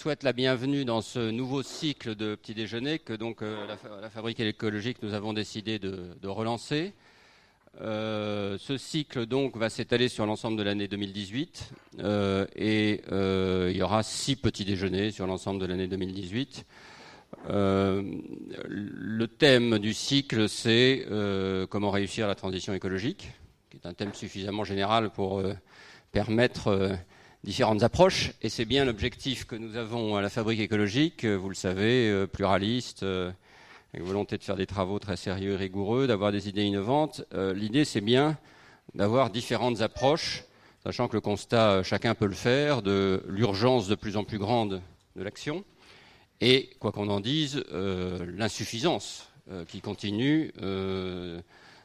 Je souhaite la bienvenue dans ce nouveau cycle de petit déjeuner que donc euh, la, Fabrique écologique nous avons décidé de, relancer. Euh, ce cycle donc va s'étaler sur l'ensemble de l'année 2018 euh, et il y aura six petits déjeuners sur l'ensemble de l'année 2018. le thème du cycle, c'est comment réussir la transition écologique, qui est un thème suffisamment général pour permettre différentes approches, et c'est bien l'objectif que nous avons à la fabrique écologique, vous le savez, euh, pluraliste, euh, avec volonté de faire des travaux très sérieux et rigoureux, d'avoir des idées innovantes. Euh, l'idée, c'est bien d'avoir différentes approches, sachant que le constat, chacun peut le faire, de l'urgence de plus en plus grande de l'action, et, quoi qu'on en dise, l'insuffisance qui continue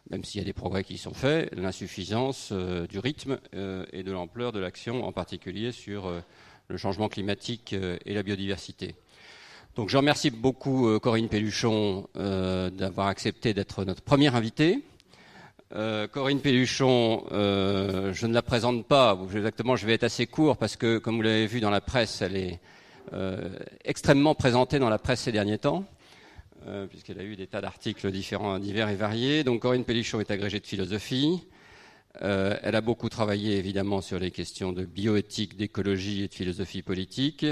même s'il y a des progrès qui sont faits, l'insuffisance euh, du rythme euh, et de l'ampleur de l'action, en particulier sur euh, le changement climatique et la biodiversité. Donc je remercie beaucoup Corinne Pelluchon d'avoir accepté d'être notre première invitée. Corinne Pelluchon, je ne la présente pas, exactement, je vais être assez court parce que, comme vous l'avez vu dans la presse, elle est extrêmement présentée dans la presse ces derniers temps. Euh, puisqu'elle a eu des tas d'articles divers et variés. Corinne Pellichon est agrégée de philosophie. Euh, elle a beaucoup travaillé évidemment sur les questions de bioéthique, d'écologie et de philosophie politique.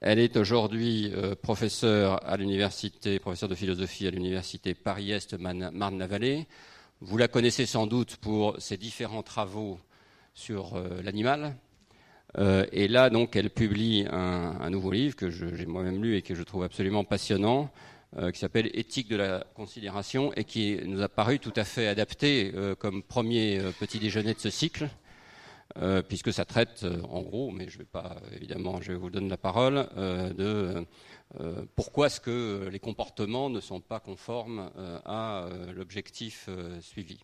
Elle est aujourd'hui euh, professeure à l'université, professeure de philosophie à l'université Paris-Est Marne-la-Vallée. Vous la connaissez sans doute pour ses différents travaux sur l'animal. et là, donc, elle publie un, nouveau livre que j'ai moi-même lu et que je trouve absolument passionnant, qui s'appelle Éthique de la considération et qui nous a paru tout à fait adapté euh, comme premier euh, petit déjeuner de ce cycle, puisque ça traite en gros, mais je vais pas évidemment, je vous donner la parole, de pourquoi est-ce que les comportements ne sont pas conformes à l'objectif suivi.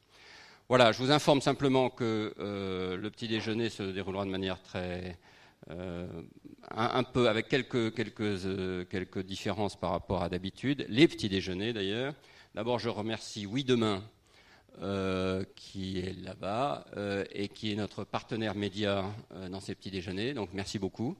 Voilà, je vous informe simplement que le petit déjeuner se déroulera de manière très euh, un, peu avec quelques, quelques, euh, quelques différences par rapport à d'habitude. Les petits déjeuners d'ailleurs. D'abord, je remercie Oui Demain, euh, qui est là-bas et qui est notre partenaire média dans ces petits déjeuners. Donc merci beaucoup.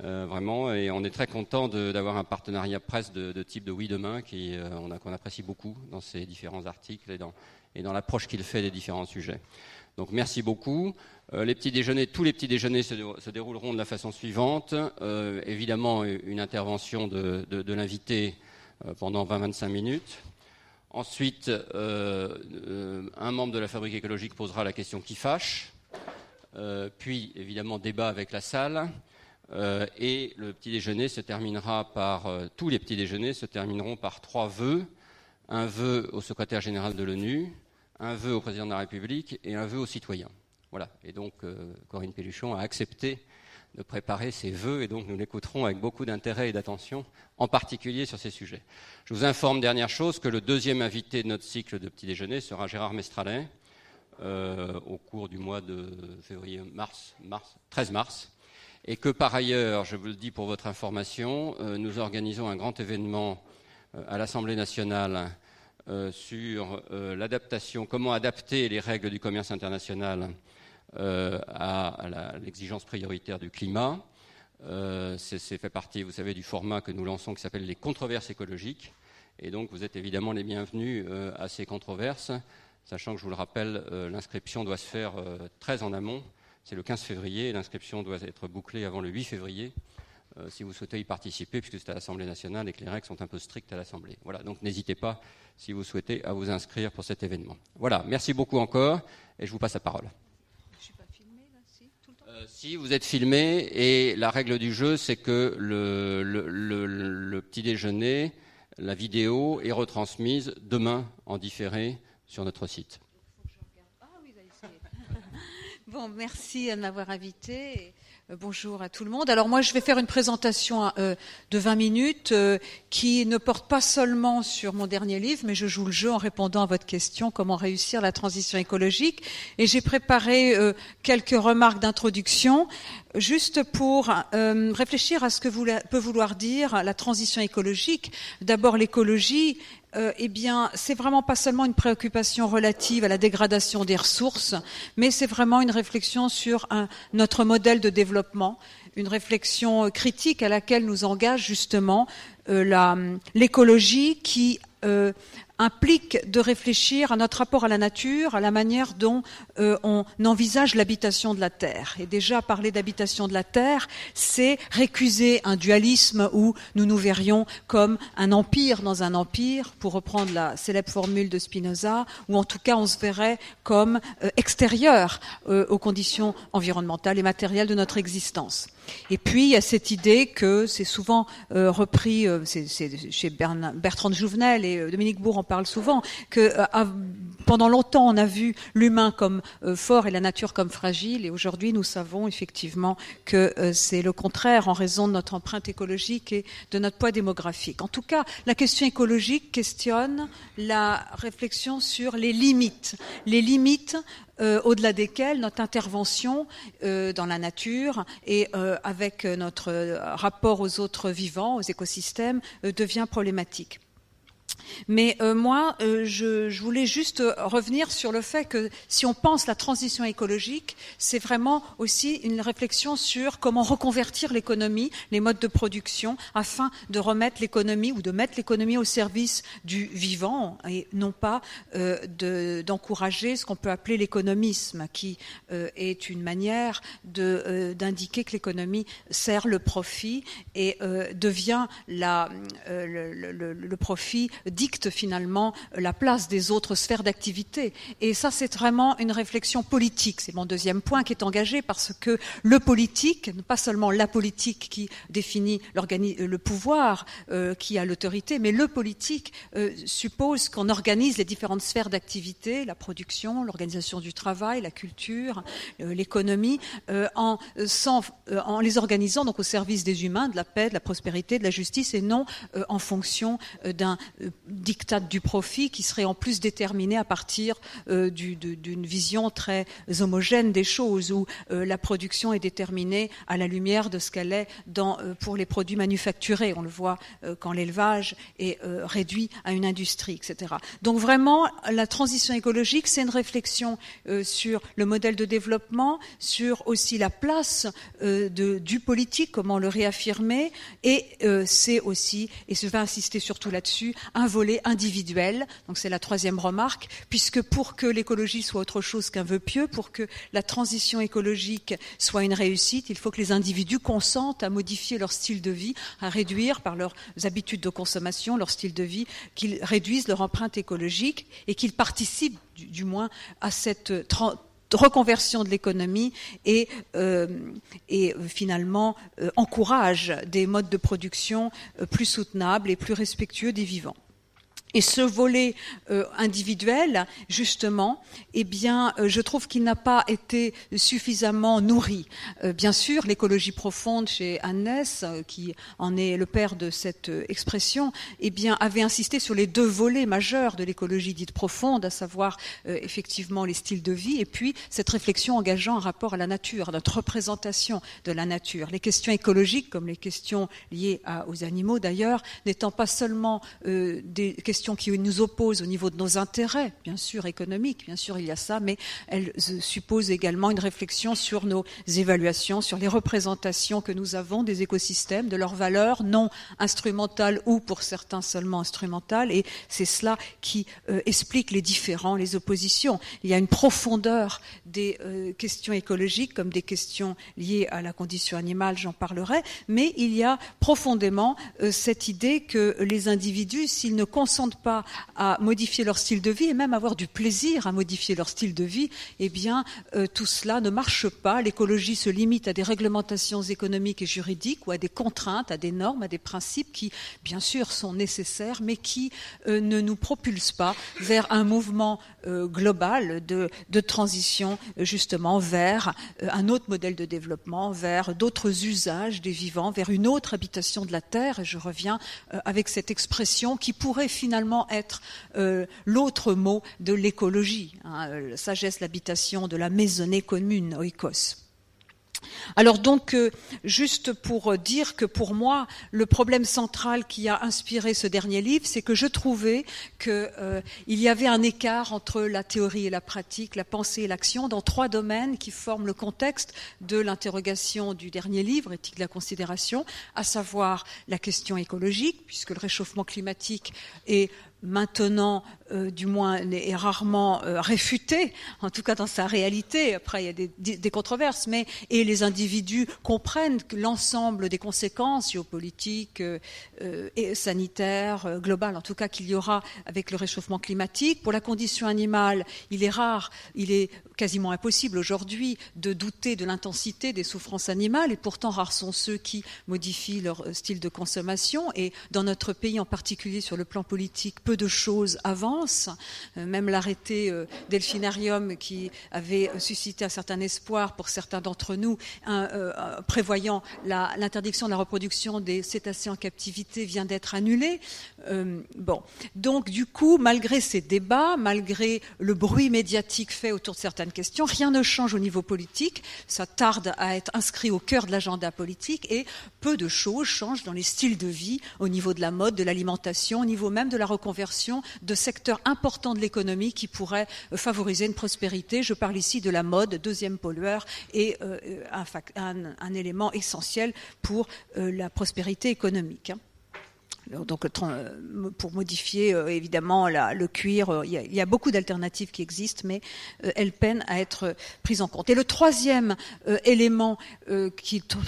vraiment, et on est très content d'avoir un partenariat presse de, type de Oui Demain qu'on apprécie beaucoup dans ces différents articles et dans l'approche qu'il fait des différents sujets. Donc merci beaucoup. Euh, les petits déjeuners, tous les petits déjeuners se, dérouleront de la façon suivante. Euh, évidemment, une intervention de, l'invité euh, pendant 20-25 minutes. Ensuite, un membre de la fabrique écologique posera la question qui fâche. puis, évidemment, débat avec la salle. et le petit déjeuner se terminera par tous les petits déjeuners se termineront par trois vœux un vœu au secrétaire général de l'ONU, un vœu au président de la République et un vœu aux citoyens. Voilà. Et donc, euh, Corinne Pelluchon a accepté de préparer ces vœux et donc nous l'écouterons avec beaucoup d'intérêt et d'attention, en particulier sur ces sujets. Je vous informe, dernière chose, que le deuxième invité de notre cycle de petit déjeuner sera Gérard Mestralet euh, au cours du mois de février, mars, mars, 13 mars. Et que par ailleurs, je vous le dis pour votre information, euh, nous organisons un grand événement à l'Assemblée nationale euh, sur euh, l'adaptation, comment adapter les règles du commerce international euh, à, l'exigence prioritaire du climat. c'est fait partie, vous savez, du format que nous lançons qui s'appelle les controverses écologiques. Et donc, vous êtes évidemment les bienvenus à ces controverses, sachant que, je vous le rappelle, l'inscription doit se faire très en amont. C'est le 15 février, l'inscription doit être bouclée avant le 8 février. si vous souhaitez y participer, puisque c'est à l'Assemblée nationale et que les règles sont un peu strictes à l'Assemblée. Voilà, donc n'hésitez pas si vous souhaitez, à vous inscrire pour cet événement. Voilà, merci beaucoup encore et je vous passe la parole. Je suis pas filmé là, si, tout le temps euh, Si, vous êtes filmé et la règle du jeu, c'est que le, le, petit déjeuner, la vidéo est retransmise demain en différé sur notre site. Ah oui, bon, merci de m'avoir invité. Euh, bonjour à tout le monde. Alors moi, je vais faire une présentation euh, de 20 minutes euh, qui ne porte pas seulement sur mon dernier livre, mais je joue le jeu en répondant à votre question comment réussir la transition écologique. Et j'ai préparé quelques remarques d'introduction juste pour réfléchir à ce que peut vouloir dire la transition écologique. D'abord, l'écologie euh, eh bien, c'est vraiment pas seulement une préoccupation relative à la dégradation des ressources, mais c'est vraiment une réflexion sur notre modèle de développement, une réflexion critique à laquelle nous engage justement euh, l'écologie qui euh, implique de réfléchir à notre rapport à la nature, à la manière dont euh, on envisage l'habitation de la Terre. Et déjà, parler d'habitation de la Terre, c'est récuser un dualisme où nous nous verrions comme un empire dans un empire, pour reprendre la célèbre formule de Spinoza, ou en tout cas on se verrait comme euh, extérieur euh, aux conditions environnementales et matérielles de notre existence. Et puis il y a cette idée que c'est souvent repris, c'est chez Bertrand Jouvenel et Dominique Bourg en parle souvent, que euh, pendant longtemps on a vu l'humain comme euh, fort et la nature comme fragile, et aujourd'hui nous savons effectivement que euh, c'est le contraire en raison de notre empreinte écologique et de notre poids démographique. En tout cas, la question écologique questionne la réflexion sur les limites, les limites au-delà desquelles notre intervention dans la nature et avec notre rapport aux autres vivants, aux écosystèmes, devient problématique. Mais euh, moi, euh, je, je, voulais juste revenir sur le fait que si on pense la transition écologique, c'est vraiment aussi une réflexion sur comment reconvertir l'économie, les modes de production, afin de remettre l'économie ou de mettre l'économie au service du vivant et non pas euh, d'encourager ce qu'on peut appeler l'économisme, qui euh, est une manière d'indiquer que l'économie sert le profit et devient la, le, le, le profit dicte finalement la place des autres sphères d'activité. Et ça, c'est vraiment une réflexion politique. C'est mon deuxième point qui est engagé parce que le politique, pas seulement la politique qui définit le pouvoir, euh, qui a l'autorité, mais le politique euh, suppose qu'on organise les différentes sphères d'activité, la production, l'organisation du travail, la culture, euh, l'économie, en, en les organisant donc au service des humains, de la paix, de la prospérité, de la justice, et non en fonction d'un dictat du profit qui serait en plus déterminé à partir euh, d'une vision très homogène des choses, où euh, la production est déterminée à la lumière de ce qu'elle est dans, euh, pour les produits manufacturés. On le voit quand l'élevage est réduit à une industrie, etc. Donc vraiment, la transition écologique, c'est une réflexion sur le modèle de développement, sur aussi la place du politique, comment le réaffirmer, et c'est aussi, et je vais insister surtout là-dessus, un Donc c'est la troisième remarque, puisque pour que l'écologie soit autre chose qu'un vœu pieux, pour que la transition écologique soit une réussite, il faut que les individus consentent à modifier leur style de vie, à réduire par leurs habitudes de consommation leur style de vie, qu'ils réduisent leur empreinte écologique et qu'ils participent du, moins à cette reconversion de l'économie et, euh, et finalement euh, encourage des modes de production euh, plus soutenables et plus respectueux des vivants. Et ce volet euh, individuel, justement, eh bien, euh, je trouve qu'il n'a pas été suffisamment nourri. Euh, bien sûr, l'écologie profonde chez Hannes, qui en est le père de cette expression, eh bien, avait insisté sur les deux volets majeurs de l'écologie dite profonde, à savoir effectivement les styles de vie, et puis cette réflexion engageant un rapport à la nature, à notre représentation de la nature. Les questions écologiques, comme les questions liées aux animaux d'ailleurs, n'étant pas seulement des questions qui nous opposent au niveau de nos intérêts, bien sûr économiques, bien sûr il y a ça, mais elle suppose également une réflexion sur nos évaluations, sur les représentations que nous avons des écosystèmes, de leurs valeurs non instrumentales ou pour certains seulement instrumentales, et c'est cela qui euh, explique les différends, les oppositions. Il y a une profondeur des euh, questions écologiques comme des questions liées à la condition animale, j'en parlerai, mais il y a profondément euh, cette idée que les individus, s'ils ne consentent pas à modifier leur style de vie et même avoir du plaisir à modifier leur style de vie, eh bien, euh, tout cela ne marche pas. L'écologie se limite à des réglementations économiques et juridiques ou à des contraintes, à des normes, à des principes qui, bien sûr, sont nécessaires, mais qui euh, ne nous propulsent pas vers un mouvement euh, global de, de, transition, justement, vers un autre modèle de développement, vers d'autres usages des vivants, vers une autre habitation de la Terre. Et je reviens avec cette expression qui pourrait finalement être euh, l'autre mot de l'écologie, hein, sagesse, l'habitation de la maisonnée commune, oikos. Alors donc, euh, juste pour dire que pour moi, le problème central qui a inspiré ce dernier livre, c'est que je trouvais qu'il euh, y avait un écart entre la théorie et la pratique, la pensée et l'action, dans trois domaines qui forment le contexte de l'interrogation du dernier livre, Éthique de la considération, à savoir la question écologique, puisque le réchauffement climatique est maintenant, euh, du moins, est rarement euh, réfuté, en tout cas dans sa réalité. Après, il y a des, controverses, mais et les individus comprennent l'ensemble des conséquences géopolitiques euh, et sanitaires globales, en tout cas, qu'il y aura avec le réchauffement climatique. Pour la condition animale, il est rare, il est quasiment impossible aujourd'hui de douter de l'intensité des souffrances animales, et pourtant rares sont ceux qui modifient leur style de consommation. Et dans notre pays, en particulier sur le plan politique, peu de choses avancent. Euh, même l'arrêté euh, Delphinarium qui avait suscité un certain espoir pour certains d'entre nous, euh, prévoyant l'interdiction de la reproduction des cétacés en captivité, vient d'être annulé. bon, donc du coup, malgré ces débats, malgré le bruit médiatique fait autour de certaines questions, rien ne change au niveau politique. Ça tarde à être inscrit au cœur de l'agenda politique et peu de choses changent dans les styles de vie, au niveau de la mode, de l'alimentation, au niveau même de la reconversion de secteurs importants de l'économie qui pourraient euh, favoriser une prospérité. Je parle ici de la mode, deuxième pollueur, et euh, un, élément essentiel pour euh, la prospérité économique. Hein. Donc, euh, pour modifier euh, évidemment le cuir, euh, il y, a, beaucoup d'alternatives qui existent, mais elles peinent à être prises en compte. Et le troisième élément,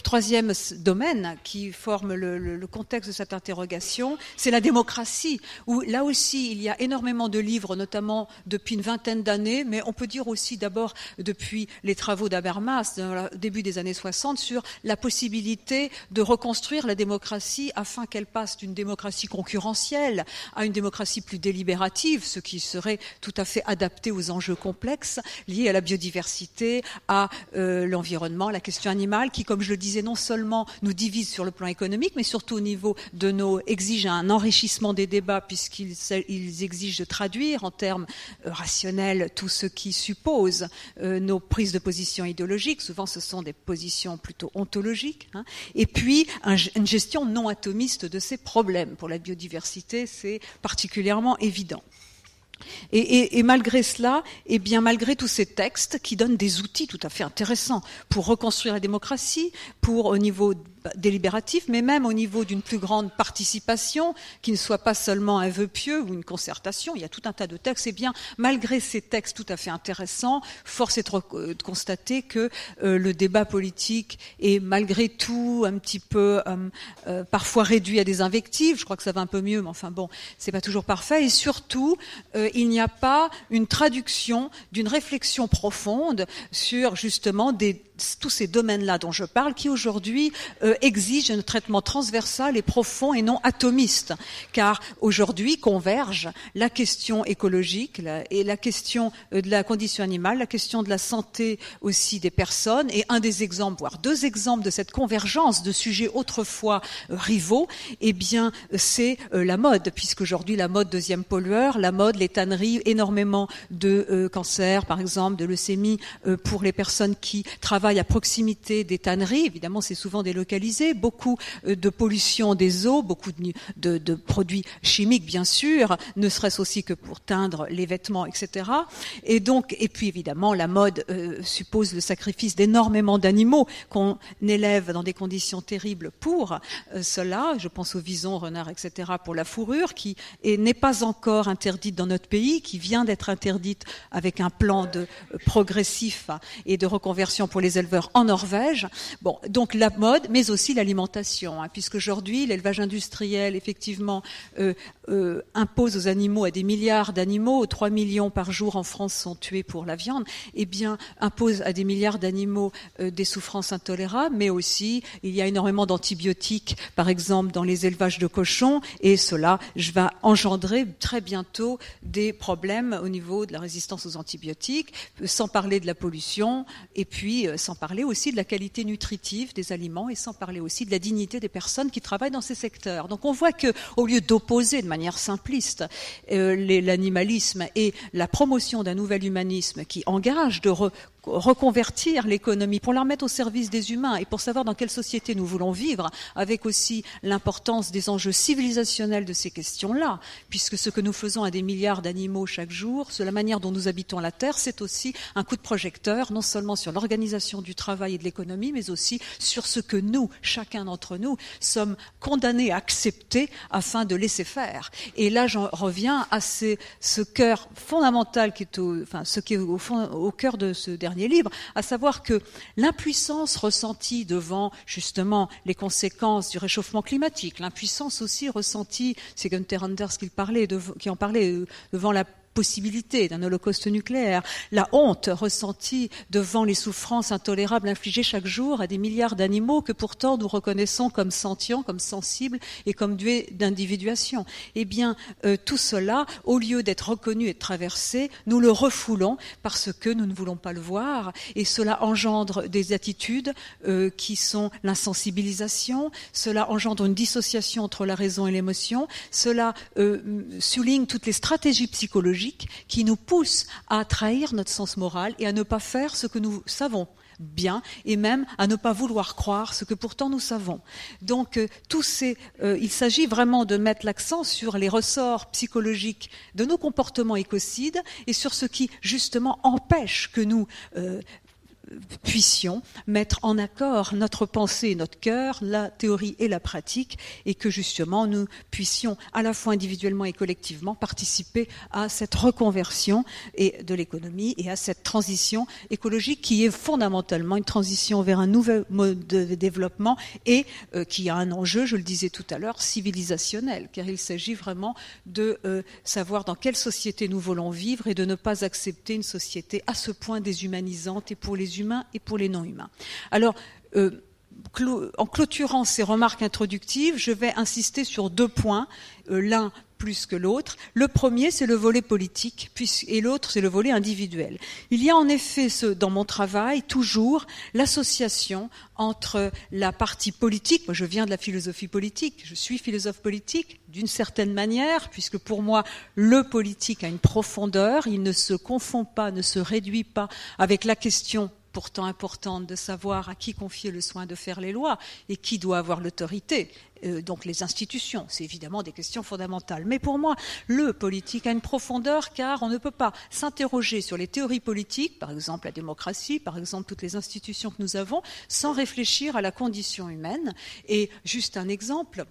troisième domaine qui forme le, contexte de cette interrogation, c'est la démocratie, où là aussi il y a énormément de livres, notamment depuis une vingtaine d'années, mais on peut dire aussi d'abord depuis les travaux d'Habermas, début des années 60, sur la possibilité de reconstruire la démocratie afin qu'elle passe d'une démocratie démocratie concurrentielle à une démocratie plus délibérative, ce qui serait tout à fait adapté aux enjeux complexes liés à la biodiversité, à euh, l'environnement, la question animale, qui, comme je le disais, non seulement nous divise sur le plan économique, mais surtout au niveau de nos exige un enrichissement des débats puisqu'ils ils exigent de traduire en termes euh, rationnels tout ce qui suppose euh, nos prises de position idéologiques. Souvent, ce sont des positions plutôt ontologiques. Hein. Et puis, une gestion non atomiste de ces problèmes pour la biodiversité, c'est particulièrement évident. Et, malgré cela, et eh bien malgré tous ces textes qui donnent des outils tout à fait intéressants pour reconstruire la démocratie, pour au niveau délibératif, mais même au niveau d'une plus grande participation, qui ne soit pas seulement un vœu pieux ou une concertation. Il y a tout un tas de textes. Et bien, malgré ces textes tout à fait intéressants, force est de, constater que euh, le débat politique est malgré tout un petit peu euh, euh, parfois réduit à des invectives. Je crois que ça va un peu mieux, mais enfin bon, c'est pas toujours parfait. Et surtout, il n'y a pas une traduction d'une réflexion profonde sur justement tous ces domaines-là dont je parle, qui aujourd'hui euh, exigent un traitement transversal et profond et non atomiste, car aujourd'hui convergent la question écologique et la question euh, de la condition animale, la question de la santé aussi des personnes, et un des exemples, voire deux exemples de cette convergence de sujets autrefois euh, rivaux, eh bien c'est la mode, puisqu'aujourd'hui la mode deuxième pollueur, la mode, les tanneries, énormément de cancers, par exemple, de leucémie pour les personnes qui travaillent à proximité des tanneries, évidemment c'est souvent beaucoup euh, de pollution des eaux, beaucoup de, produits chimiques bien sûr, ne serait-ce aussi que pour teindre les vêtements, etc. Et donc, et puis évidemment la mode euh, suppose le sacrifice d'énormément d'animaux qu'on élève dans des conditions terribles pour euh, cela. Je pense aux visons, renards, etc. pour la fourrure qui n'est pas encore interdite dans notre pays, qui vient d'être interdite avec un plan de progressif et de reconversion pour les éleveurs en Norvège. Bon, donc la mode, mais aussi l'alimentation, hein, puisqu'aujourd'hui l'élevage industriel effectivement euh, euh, impose aux animaux, à des milliards d'animaux, 3 millions par jour en France sont tués pour la viande, et eh bien impose à des milliards d'animaux euh, des souffrances intolérables, mais aussi il y a énormément d'antibiotiques, par exemple dans les élevages de cochons, et cela va engendrer très bientôt des problèmes au niveau de la résistance aux antibiotiques, sans parler de la pollution, et puis sans parler aussi de la qualité nutritive des aliments et sans parler aussi de la dignité des personnes qui travaillent dans ces secteurs. Donc on voit que, au lieu d'opposer de manière simpliste euh, l'animalisme et la promotion d'un nouvel humanisme qui engage de reconvertir l'économie, pour la remettre au service des humains et pour savoir dans quelle société nous voulons vivre, avec aussi l'importance des enjeux civilisationnels de ces questions-là, puisque ce que nous faisons à des milliards d'animaux chaque jour, sur la manière dont nous habitons la Terre, c'est aussi un coup de projecteur, non seulement sur l'organisation du travail et de l'économie, mais aussi sur ce que nous, chacun d'entre nous, sommes condamnés à accepter afin de laisser faire. Et là, j'en reviens à ce, cœur fondamental qui est au, au cœur de ce dernier dernier à savoir que l'impuissance ressentie devant justement les conséquences du réchauffement climatique, l'impuissance aussi ressentie, c'est Gunther Anders qui, parlait, qui en parlait euh, devant la possibilité d'un holocauste nucléaire, la honte ressentie devant les souffrances intolérables infligées chaque jour à des milliards d'animaux que pourtant nous reconnaissons comme sentients, comme sensibles et comme doués d'individuation. Eh bien, euh, tout cela, au lieu d'être reconnu et traversé, nous le refoulons parce que nous ne voulons pas le voir et cela engendre des attitudes euh, qui sont l'insensibilisation, cela engendre une dissociation entre la raison et l'émotion, cela euh, souligne toutes les stratégies psychologiques qui nous pousse à trahir notre sens moral et à ne pas faire ce que nous savons bien et même à ne pas vouloir croire ce que pourtant nous savons. Donc euh, euh, il s'agit vraiment de mettre l'accent sur les ressorts psychologiques de nos comportements écocides et sur ce qui justement empêche que nous euh, puissions mettre en accord notre pensée notre cœur, la théorie et la pratique, et que justement nous puissions à la fois individuellement et collectivement participer à cette reconversion et de l'économie et à cette transition écologique qui est fondamentalement une transition vers un nouvel mode de développement et euh, qui a un enjeu, je le disais tout à l'heure, civilisationnel, car il s'agit vraiment de euh, savoir dans quelle société nous voulons vivre et de ne pas accepter une société à ce point déshumanisante et pour les humains et pour les non-humains. Alors, euh, en clôturant ces remarques introductives, je vais insister sur deux points, euh, l'un plus que l'autre. Le premier, c'est le volet politique, et l'autre, c'est le volet individuel. Il y a en effet dans mon travail toujours l'association entre la partie politique, moi je viens de la philosophie politique, je suis philosophe politique d'une certaine manière, puisque pour moi le politique a une profondeur, il ne se confond pas, ne se réduit pas avec la question pourtant importante de savoir à qui confier le soin de faire les lois et qui doit avoir l'autorité. Euh, donc les institutions, c'est évidemment des questions fondamentales. Mais pour moi, le politique a une profondeur car on ne peut pas s'interroger sur les théories politiques, par exemple la démocratie, par exemple toutes les institutions que nous avons, sans réfléchir à la condition humaine. Et juste un exemple,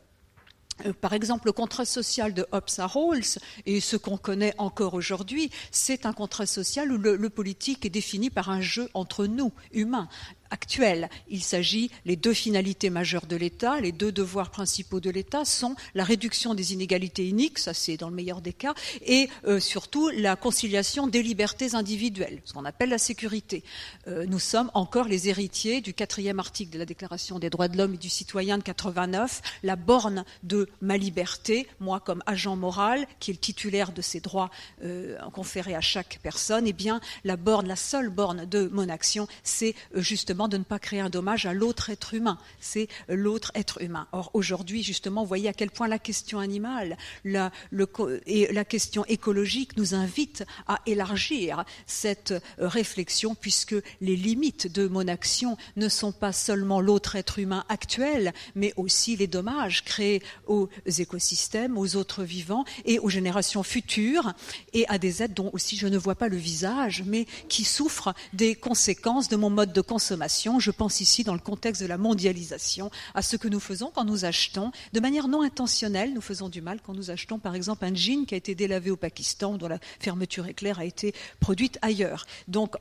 par exemple, le contrat social de Hobbes à Rawls, et ce qu'on connaît encore aujourd'hui, c'est un contrat social où le, politique est défini par un jeu entre nous, humains actuelle. Il s'agit, les deux finalités majeures de l'État, les deux devoirs principaux de l'État sont la réduction des inégalités iniques, ça c'est dans le meilleur des cas, et euh, surtout la conciliation des libertés individuelles, ce qu'on appelle la sécurité. Euh, nous sommes encore les héritiers du quatrième article de la Déclaration des droits de l'homme et du citoyen de 89, la borne de ma liberté, moi comme agent moral, qui est le titulaire de ces droits euh, conférés à chaque personne, eh bien la borne, la seule borne de mon action, c'est justement de ne pas créer un dommage à l'autre être humain. C'est l'autre être humain. Or, aujourd'hui, justement, vous voyez à quel point la question animale et la question écologique nous invitent à élargir cette euh, réflexion, puisque les limites de mon action ne sont pas seulement l'autre être humain actuel, mais aussi les dommages créés aux écosystèmes, aux autres vivants et aux générations futures, et à des êtres dont aussi je ne vois pas le visage, mais qui souffrent des conséquences de mon mode de consommation je pense ici dans le contexte de la mondialisation, à ce que nous faisons quand nous achetons, de manière non intentionnelle, nous faisons du mal quand nous achetons par exemple un jean qui a été délavé au Pakistan, dont la fermeture éclair a été produite ailleurs. Donc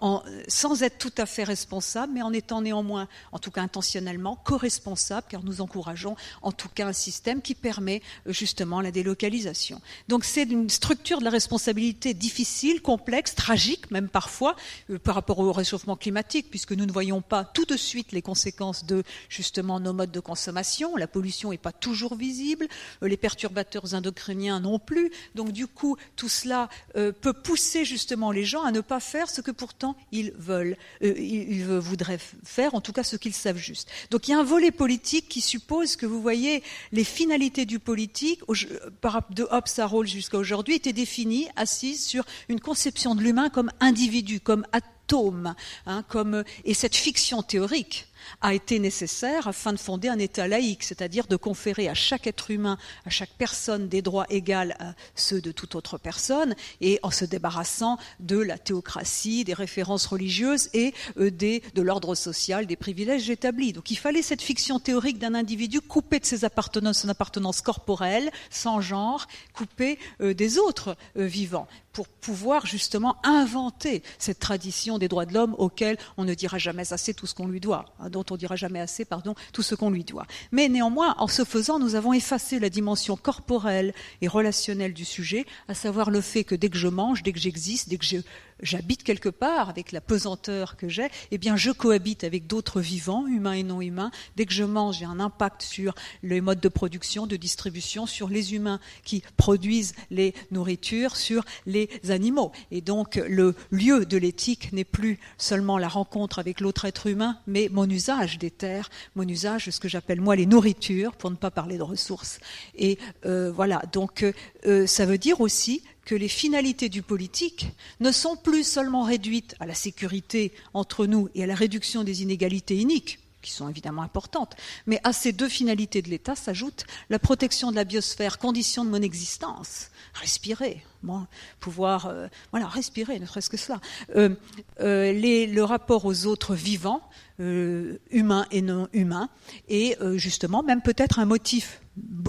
sans être tout à fait responsable, mais en étant néanmoins, en tout cas intentionnellement, co-responsable, car nous encourageons en tout cas un système qui permet euh, justement la délocalisation. Donc c'est une structure de la responsabilité difficile, complexe, tragique même parfois, euh, par rapport au réchauffement climatique, puisque nous ne voyons pas tout de suite les conséquences de justement nos modes de consommation. La pollution n'est pas toujours visible, euh, les perturbateurs endocriniens non plus. Donc du coup, tout cela euh, peut pousser justement les gens à ne pas faire ce que pourtant ils veulent, euh, ils voudraient faire, en tout cas ce qu'ils savent juste. Donc il y a un volet politique qui suppose que vous voyez les finalités du politique, de Hobbes à Rawls jusqu'à aujourd'hui, étaient définies assises sur une conception de l'humain comme individu, comme hein, comme et cette fiction théorique a été nécessaire afin de fonder un État laïque, c'est-à-dire de conférer à chaque être humain, à chaque personne des droits égaux à ceux de toute autre personne, et en se débarrassant de la théocratie, des références religieuses et euh, de l'ordre social, des privilèges établis. Donc il fallait cette fiction théorique d'un individu coupé de ses appartenances, son appartenance corporelle, sans genre, coupé euh, des autres euh, vivants pour pouvoir justement inventer cette tradition des droits de l'homme auquel on ne dira jamais assez tout ce qu'on lui doit, hein, dont on dira jamais assez, pardon, tout ce qu'on lui doit. Mais néanmoins, en ce faisant, nous avons effacé la dimension corporelle et relationnelle du sujet, à savoir le fait que dès que je mange, dès que j'existe, dès que je j'habite quelque part avec la pesanteur que j'ai, eh bien je cohabite avec d'autres vivants, humains et non humains. Dès que je mange, j'ai un impact sur les modes de production, de distribution, sur les humains qui produisent les nourritures, sur les animaux. Et donc le lieu de l'éthique n'est plus seulement la rencontre avec l'autre être humain, mais mon usage des terres, mon usage de ce que j'appelle moi les nourritures, pour ne pas parler de ressources. Et euh, voilà, donc euh, ça veut dire aussi que les finalités du politique ne sont plus seulement réduites à la sécurité entre nous et à la réduction des inégalités iniques, qui sont évidemment importantes, mais à ces deux finalités de l'État s'ajoute la protection de la biosphère, condition de mon existence, respirer, pouvoir euh, voilà, respirer, ne serait-ce que cela. Euh, euh, le rapport aux autres vivants, humains et non humains, et justement même peut-être un motif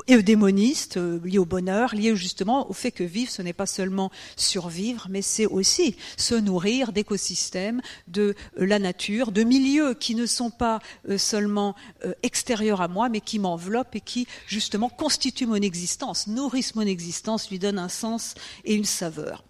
démoniste, lié au bonheur, lié justement au fait que vivre, ce n'est pas seulement survivre, mais c'est aussi se nourrir d'écosystèmes, de la nature, de milieux qui ne sont pas seulement extérieurs à moi, mais qui m'enveloppent et qui justement constituent mon existence, nourrissent mon existence, lui donnent un sens et une saveur.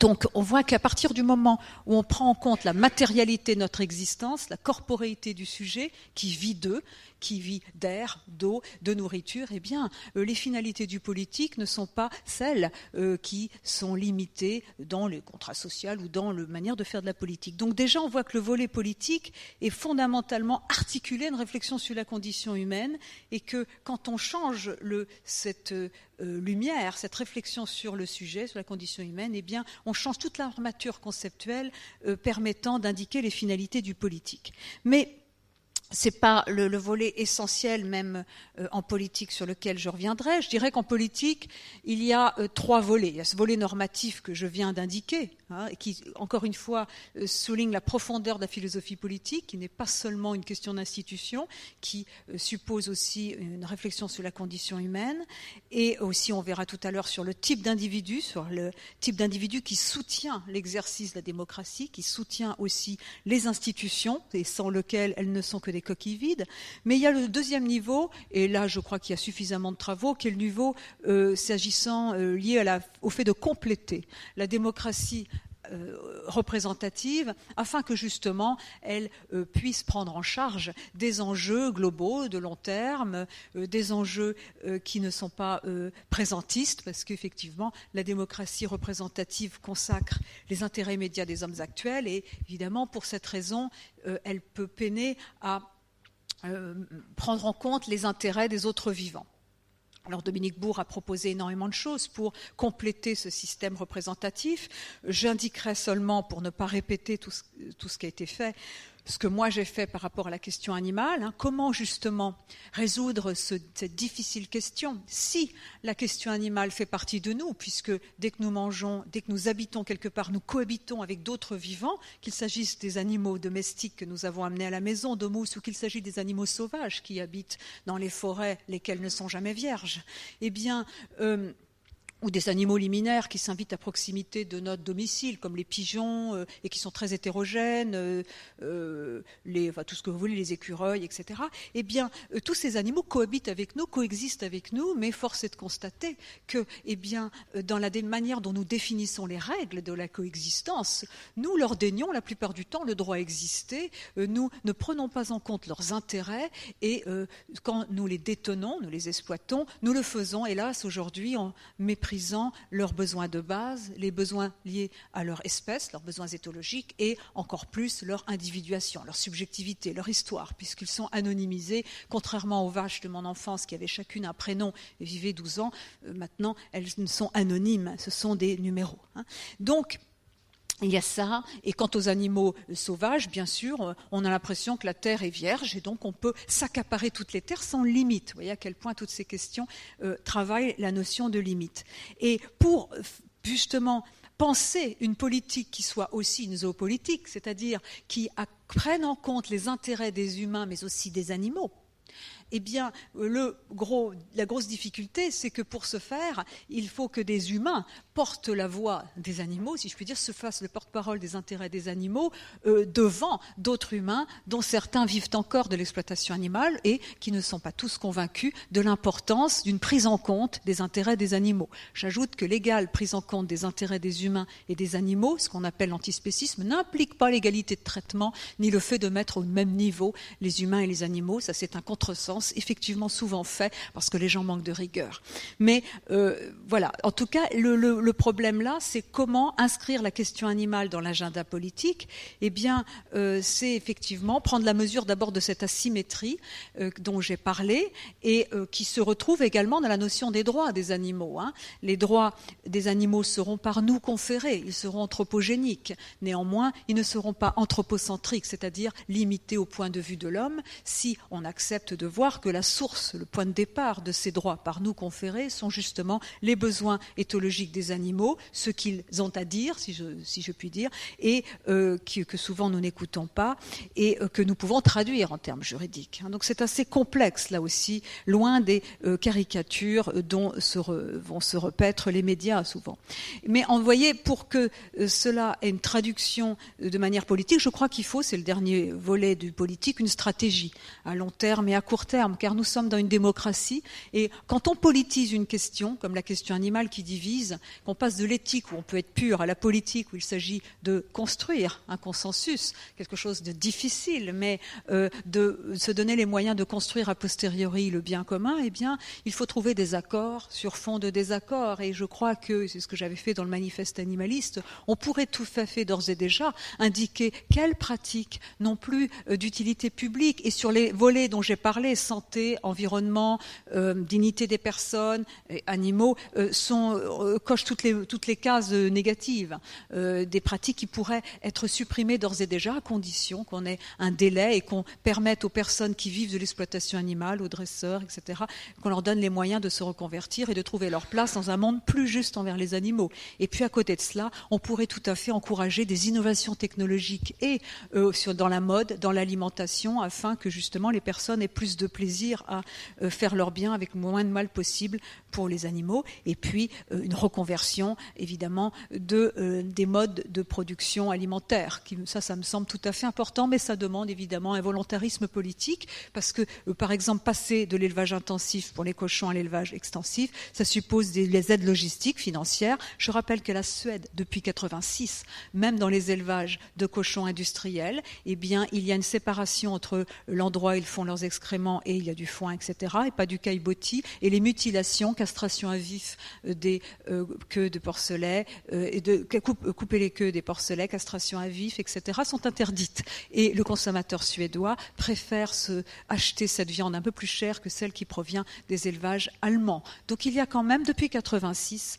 Donc on voit qu'à partir du moment où on prend en compte la matérialité de notre existence, la corporéité du sujet qui vit d'eux, qui vit d'air, d'eau, de nourriture, eh bien, euh, les finalités du politique ne sont pas celles euh, qui sont limitées dans les contrats sociaux ou dans la manière de faire de la politique. Donc déjà, on voit que le volet politique est fondamentalement articulé à une réflexion sur la condition humaine et que quand on change cette euh, lumière, cette réflexion sur le sujet, sur la condition humaine, eh bien, on change toute l'armature conceptuelle permettant d'indiquer les finalités du politique. Mais c'est pas le, volet essentiel même euh, en politique sur lequel je reviendrai. Je dirais qu'en politique, il y a euh, trois volets. Il y a ce volet normatif que je viens d'indiquer, hein, qui, encore une fois, euh, souligne la profondeur de la philosophie politique, qui n'est pas seulement une question d'institution, qui suppose aussi une réflexion sur la condition humaine, et aussi, on verra tout à l'heure, sur le type d'individu, sur le type d'individu qui soutient l'exercice de la démocratie, qui soutient aussi les institutions, et sans lequel elles ne sont que des coquilles vides. Mais il y a le deuxième niveau, et là je crois qu'il y a suffisamment de travaux, qui est le niveau euh, s'agissant euh, lié au fait de compléter la démocratie euh, représentative afin que justement elle puisse prendre en charge des enjeux globaux de long terme, des enjeux qui ne sont pas présentistes, parce qu'effectivement la démocratie représentative consacre les intérêts immédiats des hommes actuels et évidemment pour cette raison elle peut peiner à euh, prendre en compte les intérêts des autres vivants. Alors Dominique Bourg a proposé énormément de choses pour compléter ce système représentatif. J'indiquerai seulement, pour ne pas répéter tout ce qui a été fait, ce que moi j'ai fait par rapport à la question animale, hein, comment justement résoudre cette difficile question si la question animale fait partie de nous, puisque dès que nous mangeons, dès que nous habitons quelque part, nous cohabitons avec d'autres vivants, qu'il s'agisse des animaux domestiques que nous avons amenés à la maison, de mousse, ou qu'il s'agisse des animaux sauvages qui habitent dans les forêts, lesquelles ne sont jamais vierges, eh bien, euh, ou des animaux liminaires qui s'invitent à proximité de notre domicile, comme les pigeons, euh, et qui sont très hétérogènes, euh, euh, tout ce que vous voulez, les écureuils, etc. Eh bien, tous ces animaux cohabitent avec nous, coexistent avec nous, mais force est de constater que, eh bien, dans la manière dont nous définissons les règles de la coexistence, nous leur dénions la plupart du temps le droit à exister, nous ne prenons pas en compte leurs intérêts, et quand nous les détenons, nous les exploitons, nous le faisons, hélas, aujourd'hui, en mépris leurs besoins de base, les besoins liés à leur espèce, leurs besoins éthologiques, et encore plus leur individuation, leur subjectivité, leur histoire, puisqu'ils sont anonymisés, contrairement aux vaches de mon enfance qui avaient chacune un prénom et vivaient 12 ans, euh, maintenant elles sont anonymes, ce sont des numéros. Hein. Donc, il y a ça. Et quant aux animaux sauvages, bien sûr, on a l'impression que la terre est vierge et donc on peut s'accaparer toutes les terres sans limite. Vous voyez à quel point toutes ces questions euh, travaillent la notion de limite. Et pour justement penser une politique qui soit aussi une zoopolitique, c'est-à-dire qui prenne en compte les intérêts des humains mais aussi des animaux, eh bien, la grosse difficulté, c'est que pour ce faire, il faut que des humains portent la voix des animaux, si je puis dire, se fassent le porte-parole des intérêts des animaux euh, devant d'autres humains dont certains vivent encore de l'exploitation animale et qui ne sont pas tous convaincus de l'importance d'une prise en compte des intérêts des animaux. J'ajoute que l'égale prise en compte des intérêts des humains et des animaux, ce qu'on appelle l'antispécisme, n'implique pas l'égalité de traitement ni le fait de mettre au même niveau les humains et les animaux. Ça, c'est un contresens effectivement souvent fait parce que les gens manquent de rigueur. Mais euh, voilà, en tout cas, le, problème là, c'est comment inscrire la question animale dans l'agenda politique. Eh bien, euh, c'est effectivement prendre la mesure d'abord de cette asymétrie euh, dont j'ai parlé et qui se retrouve également dans la notion des droits des animaux. Hein. Les droits des animaux seront par nous conférés, ils seront anthropogéniques. Néanmoins, ils ne seront pas anthropocentriques, c'est-à-dire limités au point de vue de l'homme, si on accepte de voir que la source, le point de départ de ces droits par nous conférés sont justement les besoins éthologiques des animaux, ce qu'ils ont à dire, si je, puis dire, et euh, que souvent nous n'écoutons pas, et euh, que nous pouvons traduire en termes juridiques. Hein. Donc c'est assez complexe, là aussi, loin des euh, caricatures dont se vont se repaître les médias souvent. Mais en voyez, pour que cela ait une traduction de manière politique, je crois qu'il faut, c'est le dernier volet du politique, une stratégie à long terme et à court terme car nous sommes dans une démocratie, et quand on politise une question, comme la question animale qui divise, qu'on passe de l'éthique où on peut être pur à la politique où il s'agit de construire un consensus, quelque chose de difficile, mais euh, de se donner les moyens de construire a posteriori le bien commun, eh bien, il faut trouver des accords sur fond de désaccords, et je crois que, c'est ce que j'avais fait dans le manifeste animaliste, on pourrait tout à fait d'ores et déjà indiquer quelles pratiques n'ont plus euh, d'utilité publique, et sur les volets dont j'ai parlé, santé, environnement, euh, dignité des personnes, et animaux, euh, sont, euh, cochent toutes les, toutes les cases négatives. des pratiques qui pourraient être supprimées d'ores et déjà à condition qu'on ait un délai et qu'on permette aux personnes qui vivent de l'exploitation animale, aux dresseurs, etc., qu'on leur donne les moyens de se reconvertir et de trouver leur place dans un monde plus juste envers les animaux. Et puis à côté de cela, on pourrait tout à fait encourager des innovations technologiques et dans la mode, dans l'alimentation, afin que justement les personnes aient plus de plaisir à euh, faire leur bien avec moins de mal possible pour les animaux, et puis euh, une reconversion évidemment de, euh, des modes de production alimentaire. Qui, ça, ça me semble tout à fait important, mais ça demande évidemment un volontarisme politique, parce que par exemple passer de l'élevage intensif pour les cochons à l'élevage extensif, ça suppose des aides logistiques, financières. Je rappelle que la Suède, depuis 86, même dans les élevages de cochons industriels, eh bien, il y a une séparation entre l'endroit où ils font leurs excréments et il y a du foin, etc., et pas du caillebotis, et les mutilations, castration à vif euh, des euh, queues de porcelet, euh, couper les queues des porcelets, castration à vif, etc., sont interdites. Et le consommateur suédois préfère se acheter cette viande un peu plus chère que celle qui provient des élevages allemands. Donc il y a quand même, depuis 86,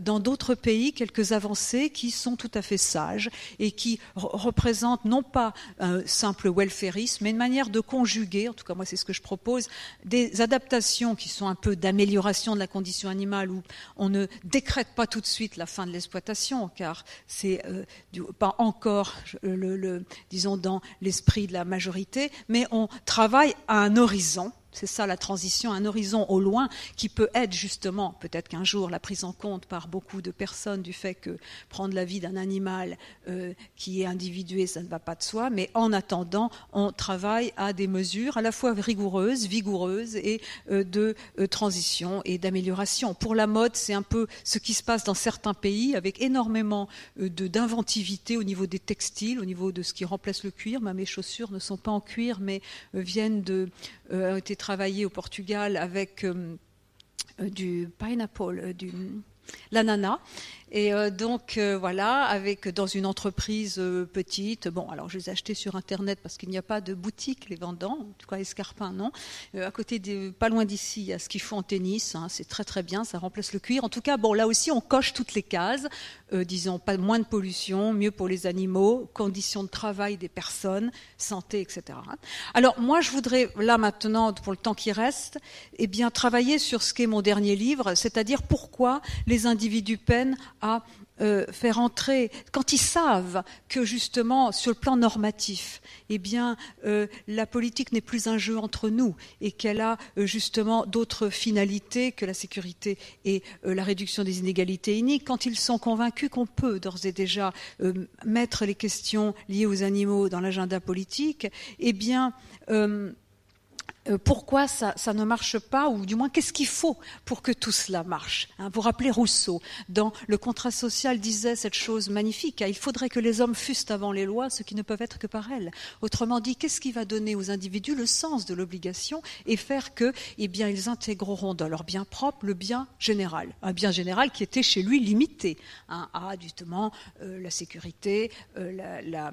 dans d'autres pays, quelques avancées qui sont tout à fait sages et qui représentent non pas un simple welfarisme, mais une manière de conjuguer, en tout cas moi c'est ce que je propose, propose des adaptations qui sont un peu d'amélioration de la condition animale, où on ne décrète pas tout de suite la fin de l'exploitation, car c'est euh, pas encore, le, disons, dans l'esprit de la majorité, mais on travaille à un horizon c'est ça la transition, un horizon au loin qui peut être justement, peut-être qu'un jour, la prise en compte par beaucoup de personnes du fait que prendre la vie d'un animal euh, qui est individué, ça ne va pas de soi, mais en attendant, on travaille à des mesures à la fois rigoureuses, vigoureuses et euh, de euh, transition et d'amélioration. Pour la mode, c'est un peu ce qui se passe dans certains pays avec énormément d'inventivité au niveau des textiles, au niveau de ce qui remplace le cuir. mes chaussures ne sont pas en cuir, mais viennent de, été travaillé au Portugal avec euh, euh, du pineapple, euh, du, la nana. Et euh, donc euh, voilà, avec dans une entreprise euh, petite. Bon, alors je les ai achetés sur internet parce qu'il n'y a pas de boutique les vendant, en tout cas escarpins non. à côté pas loin d'ici, il y a ce qu'il faut en tennis. Hein, c'est très très bien, ça remplace le cuir. En tout cas, bon là aussi on coche toutes les cases. disons pas moins de pollution, mieux pour les animaux, conditions de travail des personnes, santé, etc. Alors moi je voudrais là maintenant pour le temps qui reste, eh bien travailler sur ce qu'est mon dernier livre, c'est-à-dire pourquoi les individus peinent à euh, faire entrer, quand ils savent que justement sur le plan normatif, eh bien euh, la politique n'est plus un jeu entre nous et qu'elle a euh, justement d'autres finalités que la sécurité et la réduction des inégalités iniques, quand ils sont convaincus qu'on peut d'ores et déjà mettre les questions liées aux animaux dans l'agenda politique, eh bien pourquoi ça, ne marche pas, ou du moins qu'est-ce qu'il faut pour que tout cela marche. Hein, vous rappelez Rousseau, dans Le contrat social, disait cette chose magnifique, hein, il faudrait que les hommes fussent avant les lois ce qui ne peuvent être que par elles. Autrement dit, qu'est-ce qui va donner aux individus le sens de l'obligation et faire que, eh ils intégreront dans leur bien propre le bien général, un bien général qui était chez lui limité hein, à justement euh, la sécurité, euh, la euh,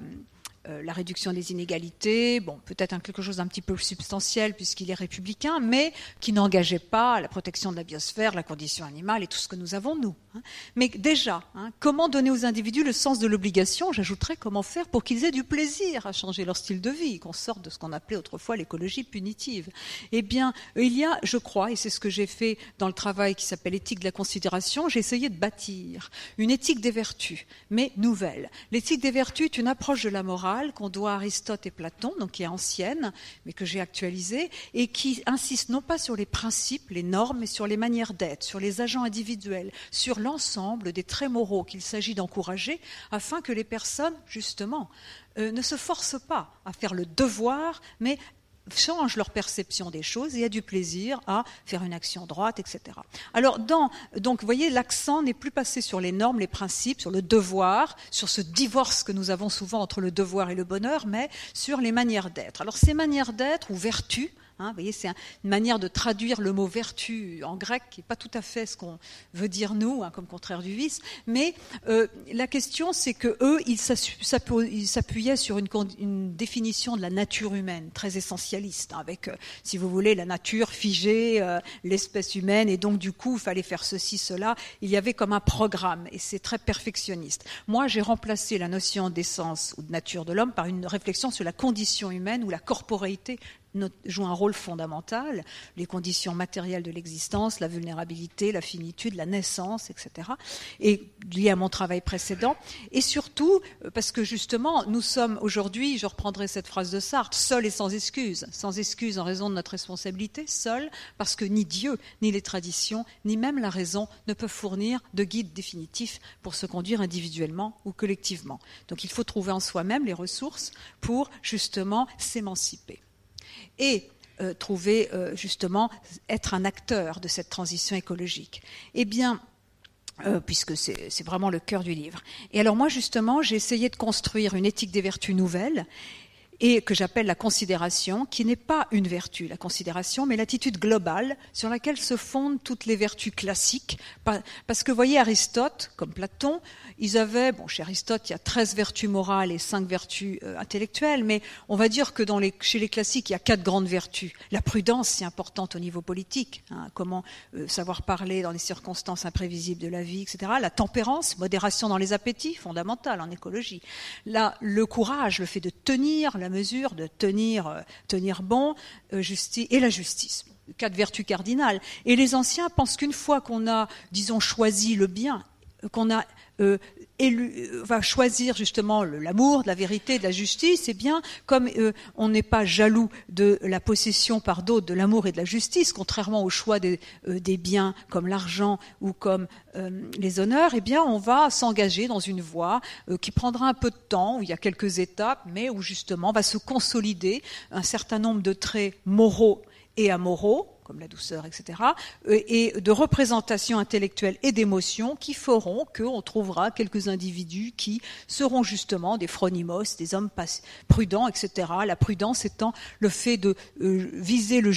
la réduction des inégalités, bon, peut-être quelque chose d'un petit peu substantiel puisqu'il est républicain, mais qui n'engageait pas la protection de la biosphère, la condition animale et tout ce que nous avons nous. Hein. Mais déjà, hein, comment donner aux individus le sens de l'obligation J'ajouterais comment faire pour qu'ils aient du plaisir à changer leur style de vie, qu'on sorte de ce qu'on appelait autrefois l'écologie punitive. Eh bien, il y a, je crois, et c'est ce que j'ai fait dans le travail qui s'appelle éthique de la considération, j'ai essayé de bâtir une éthique des vertus, mais nouvelle. L'éthique des vertus est une approche de la morale qu'on doit à Aristote et Platon, donc qui est ancienne, mais que j'ai actualisée, et qui insiste non pas sur les principes, les normes, mais sur les manières d'être, sur les agents individuels, sur l'ensemble des traits moraux qu'il s'agit d'encourager, afin que les personnes, justement, euh, ne se forcent pas à faire le devoir, mais changent leur perception des choses et a du plaisir à faire une action droite, etc. Alors, dans, donc, vous voyez, l'accent n'est plus passé sur les normes, les principes, sur le devoir, sur ce divorce que nous avons souvent entre le devoir et le bonheur, mais sur les manières d'être. Alors, ces manières d'être ou vertus, Hein, vous voyez, c'est une manière de traduire le mot vertu en grec qui n'est pas tout à fait ce qu'on veut dire nous, hein, comme contraire du vice. Mais euh, la question, c'est que eux, ils s'appuyaient sur une, définition de la nature humaine très essentialiste, hein, avec, euh, si vous voulez, la nature figée, euh, l'espèce humaine, et donc du coup, il fallait faire ceci, cela. Il y avait comme un programme, et c'est très perfectionniste. Moi, j'ai remplacé la notion d'essence ou de nature de l'homme par une réflexion sur la condition humaine ou la corporéité joue un rôle fondamental, les conditions matérielles de l'existence, la vulnérabilité, la finitude, la naissance, etc. Et lié à mon travail précédent. Et surtout, euh, parce que justement, nous sommes aujourd'hui, je reprendrai cette phrase de Sartre, seuls et sans excuse. Sans excuse en raison de notre responsabilité, seuls, parce que ni Dieu, ni les traditions, ni même la raison ne peuvent fournir de guide définitif pour se conduire individuellement ou collectivement. Donc il faut trouver en soi-même les ressources pour justement s'émanciper et euh, trouver euh, justement être un acteur de cette transition écologique. Eh bien, euh, puisque c'est vraiment le cœur du livre. Et alors moi justement, j'ai essayé de construire une éthique des vertus nouvelles et que j'appelle la considération, qui n'est pas une vertu, la considération, mais l'attitude globale sur laquelle se fondent toutes les vertus classiques. Parce que, voyez, Aristote, comme Platon, ils avaient, bon, chez Aristote, il y a 13 vertus morales et 5 vertus euh, intellectuelles, mais on va dire que dans les, chez les classiques, il y a quatre grandes vertus. La prudence, c'est importante au niveau politique, hein, comment euh, savoir parler dans les circonstances imprévisibles de la vie, etc. La tempérance, modération dans les appétits, fondamentale en écologie. Là, le courage, le fait de tenir mesure, de tenir, euh, tenir bon, justice, et la justice quatre vertus cardinales. Et les anciens pensent qu'une fois qu'on a, disons, choisi le bien, qu'on a euh, euh, va choisir justement l'amour, la vérité, de la justice, eh bien, comme euh, on n'est pas jaloux de la possession par d'autres de l'amour et de la justice, contrairement au choix des, des biens comme l'argent ou comme les honneurs, eh bien, on va s'engager dans une voie qui prendra un peu de temps, où il y a quelques étapes, mais où justement va se consolider un certain nombre de traits moraux et amoraux, comme la douceur, etc., euh, et de représentations intellectuelles et d'émotions qui feront qu'on trouvera quelques individus qui seront justement des phronimos, des hommes prudents, etc. La prudence étant le fait de euh, viser la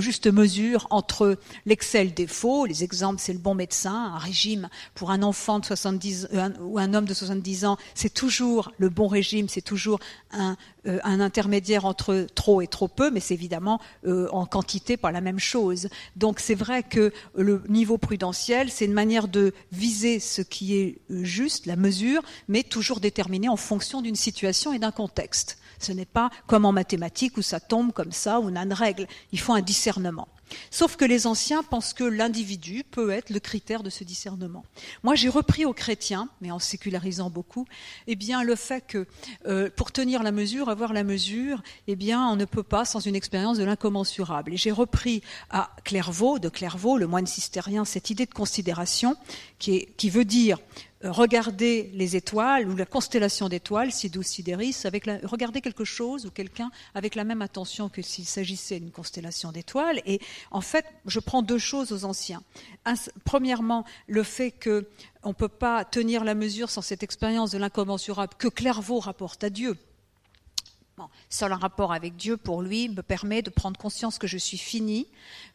juste mesure entre l'excès et le défaut. Les exemples, c'est le bon médecin, un régime pour un enfant de 70 euh, ou un homme de 70 ans, c'est toujours le bon régime, c'est toujours un, un intermédiaire entre trop et trop peu, mais c'est évidemment en quantité la même chose. Donc c'est vrai que le niveau prudentiel, c'est une manière de viser ce qui est euh, juste, la mesure, mais toujours déterminé en fonction d'une situation et d'un contexte. Ce n'est pas comme en mathématiques où ça tombe comme ça, où on a une règle. Il faut un discernement. Sauf que les anciens pensent que l'individu peut être le critère de ce discernement. Moi, j'ai repris aux chrétiens, mais en sécularisant beaucoup, eh le fait que euh, pour tenir la mesure, avoir la mesure, eh on ne peut pas sans une expérience de l'incommensurable. Et j'ai repris à Clairvaux, de Clairvaux, le moine cistérien, cette idée de considération qui veut dire regarder les étoiles ou la constellation d'étoiles, Sidus Sideris, avec regarder quelque chose ou quelqu'un avec la même attention que s'il s'agissait d'une constellation d'étoiles. Et en fait, je prends deux choses aux anciens. premièrement, le fait qu'on ne peut pas tenir la mesure sans cette expérience de l'incommensurable que Clairvaux rapporte à Dieu. Seul un rapport avec Dieu, pour lui, me permet de prendre conscience que je suis fini,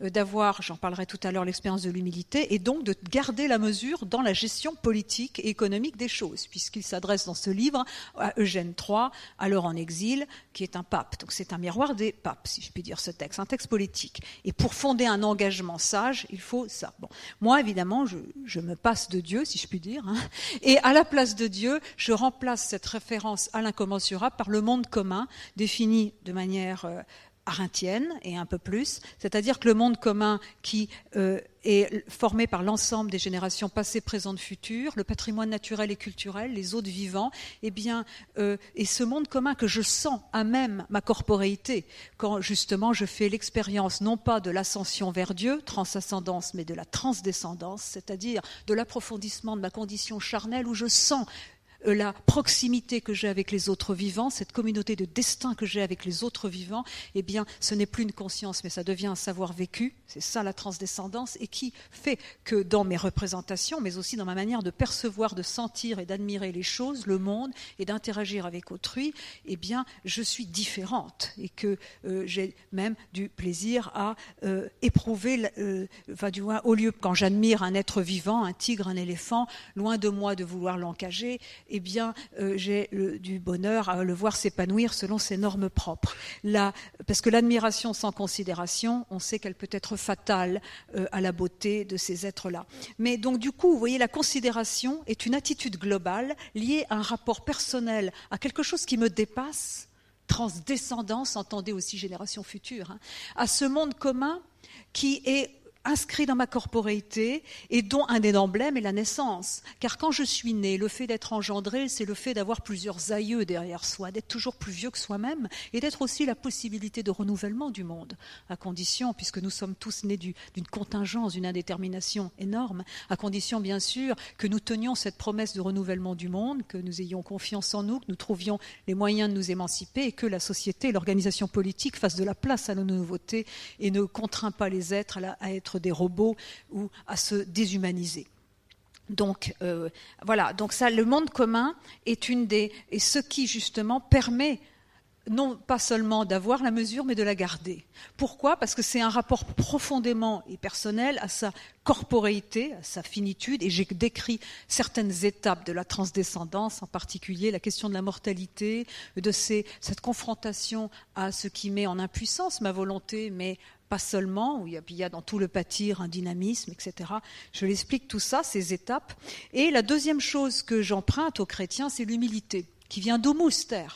euh, d'avoir, j'en parlerai tout à l'heure, l'expérience de l'humilité, et donc de garder la mesure dans la gestion politique et économique des choses, puisqu'il s'adresse dans ce livre à Eugène III, alors en exil, qui est un pape. Donc c'est un miroir des papes, si je puis dire ce texte, un texte politique. Et pour fonder un engagement sage, il faut ça. Bon, moi, évidemment, je, me passe de Dieu, si je puis dire, hein. et à la place de Dieu, je remplace cette référence à l'incommensurable par le monde commun, défini de manière euh, arinthienne et un peu plus, c'est-à-dire que le monde commun qui euh, est formé par l'ensemble des générations passées, présentes, futures, le patrimoine naturel et culturel, les autres vivants, eh bien, euh, et ce monde commun que je sens à même ma corporéité, quand justement je fais l'expérience non pas de l'ascension vers Dieu, transascendance, mais de la transdescendance, c'est-à-dire de l'approfondissement de ma condition charnelle où je sens euh, la proximité que j'ai avec les autres vivants, cette communauté de destin que j'ai avec les autres vivants, eh bien, ce n'est plus une conscience, mais ça devient un savoir vécu. C'est ça la transdescendance, et qui fait que dans mes représentations, mais aussi dans ma manière de percevoir, de sentir et d'admirer les choses, le monde, et d'interagir avec autrui, eh bien, je suis différente, et que euh, j'ai même du plaisir à euh, éprouver, enfin, du moins, au lieu quand j'admire un être vivant, un tigre, un éléphant, loin de moi de vouloir l'encager, eh bien, euh, j'ai du bonheur à le voir s'épanouir selon ses normes propres. parce que l'admiration sans considération, on sait qu'elle peut être fatale euh, à la beauté de ces êtres-là. Mais donc, du coup, vous voyez, la considération est une attitude globale liée à un rapport personnel, à quelque chose qui me dépasse transdescendance, entendez aussi génération future, hein, à ce monde commun qui est inscrit dans ma corporéité et dont un des emblèmes est la naissance. Car quand je suis né, le fait d'être engendré, c'est le fait d'avoir plusieurs aïeux derrière soi, d'être toujours plus vieux que soi-même et d'être aussi la possibilité de renouvellement du monde, à condition, puisque nous sommes tous nés d'une contingence, d'une indétermination énorme, à condition bien sûr que nous tenions cette promesse de renouvellement du monde, que nous ayons confiance en nous, que nous trouvions les moyens de nous émanciper et que la société, l'organisation politique fassent de la place à nos nouveautés et ne contraint pas les êtres à être des robots ou à se déshumaniser. Donc euh, voilà, donc ça, le monde commun est une des et ce qui justement permet non pas seulement d'avoir la mesure, mais de la garder. Pourquoi? Parce que c'est un rapport profondément et personnel à sa corporéité, à sa finitude, et j'ai décrit certaines étapes de la transdescendance, en particulier la question de la mortalité, de cette confrontation à ce qui met en impuissance ma volonté, mais pas seulement, où il y, a, dans tout le pâtir un dynamisme, etc. Je l'explique tout ça, ces étapes. Et la deuxième chose que j'emprunte aux chrétiens, c'est l'humilité, qui vient d'Omouster,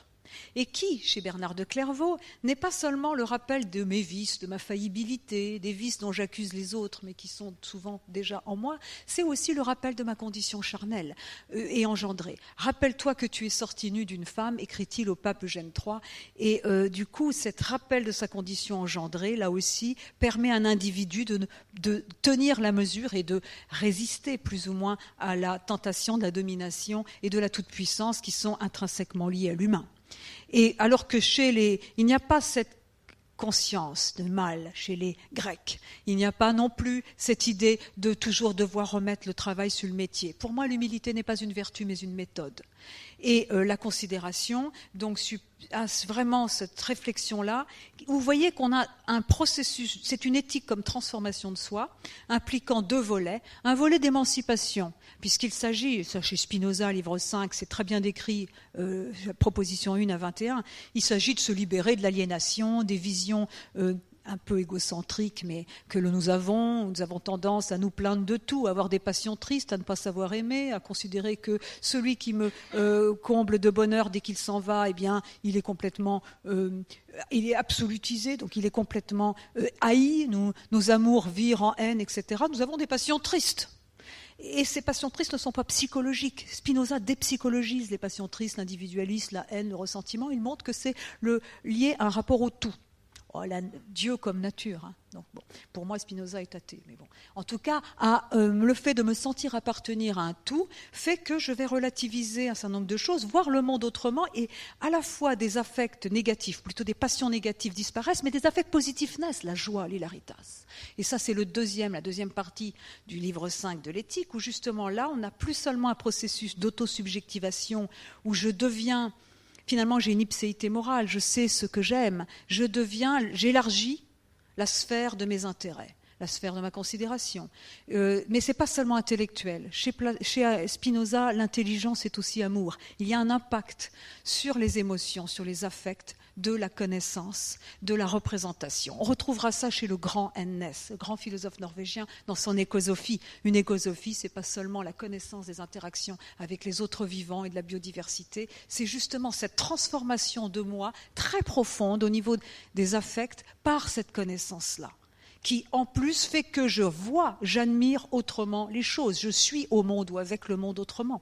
et qui, chez Bernard de Clairvaux, n'est pas seulement le rappel de mes vices, de ma faillibilité, des vices dont j'accuse les autres, mais qui sont souvent déjà en moi, c'est aussi le rappel de ma condition charnelle euh, et engendrée. Rappelle-toi que tu es sorti nu d'une femme, écrit-il au pape Eugène III, et euh, du coup, cet rappel de sa condition engendrée, là aussi, permet à un individu de, de tenir la mesure et de résister plus ou moins à la tentation de la domination et de la toute-puissance qui sont intrinsèquement liées à l'humain. Et alors que chez les, il n'y a pas cette conscience de mal chez les Grecs. Il n'y a pas non plus cette idée de toujours devoir remettre le travail sur le métier. Pour moi, l'humilité n'est pas une vertu, mais une méthode. Et euh, la considération, donc, vraiment cette réflexion-là. Vous voyez qu'on a un processus, c'est une éthique comme transformation de soi, impliquant deux volets. Un volet d'émancipation, puisqu'il s'agit, ça chez Spinoza, livre 5, c'est très bien décrit, euh, proposition 1 à 21, il s'agit de se libérer de l'aliénation, des visions euh, un peu égocentrique, mais que nous avons. Nous avons tendance à nous plaindre de tout, à avoir des passions tristes, à ne pas savoir aimer, à considérer que celui qui me euh, comble de bonheur dès qu'il s'en va, eh bien, il est complètement, euh, il est absolutisé, donc il est complètement euh, haï. nos amours virent en haine, etc. Nous avons des passions tristes. Et ces passions tristes ne sont pas psychologiques. Spinoza dépsychologise les passions tristes, l'individualisme, la haine, le ressentiment. Il montre que c'est lié à un rapport au tout. Oh, Dieu comme nature. Hein. Donc, pour moi, Spinoza est athée. Mais bon. En tout cas, euh, le fait de me sentir appartenir à un tout fait que je vais relativiser un certain nombre de choses, voir le monde autrement, et à la fois des affects négatifs, plutôt des passions négatives disparaissent, mais des affects positifs naissent, la joie, l'hilaritas. Et ça, c'est le deuxième, la deuxième partie du livre 5 de l'éthique, où justement là, on n'a plus seulement un processus d'autosubjectivation, où je deviens finalement j'ai une ipséité morale, je sais ce que j'aime, je deviens, j'élargis la sphère de mes intérêts, la sphère de ma considération. Euh, mais ce n'est pas seulement intellectuel. Chez, chez Spinoza, l'intelligence est aussi amour. Il y a un impact sur les émotions, sur les affects, de la connaissance, de la représentation. On retrouvera ça chez le grand N.S., le grand philosophe norvégien, dans son écosophie. Une écosophie, c'est pas seulement la connaissance des interactions avec les autres vivants et de la biodiversité, c'est justement cette transformation de moi très profonde au niveau des affects par cette connaissance-là qui en plus fait que je vois, j'admire autrement les choses, je suis au monde ou avec le monde autrement.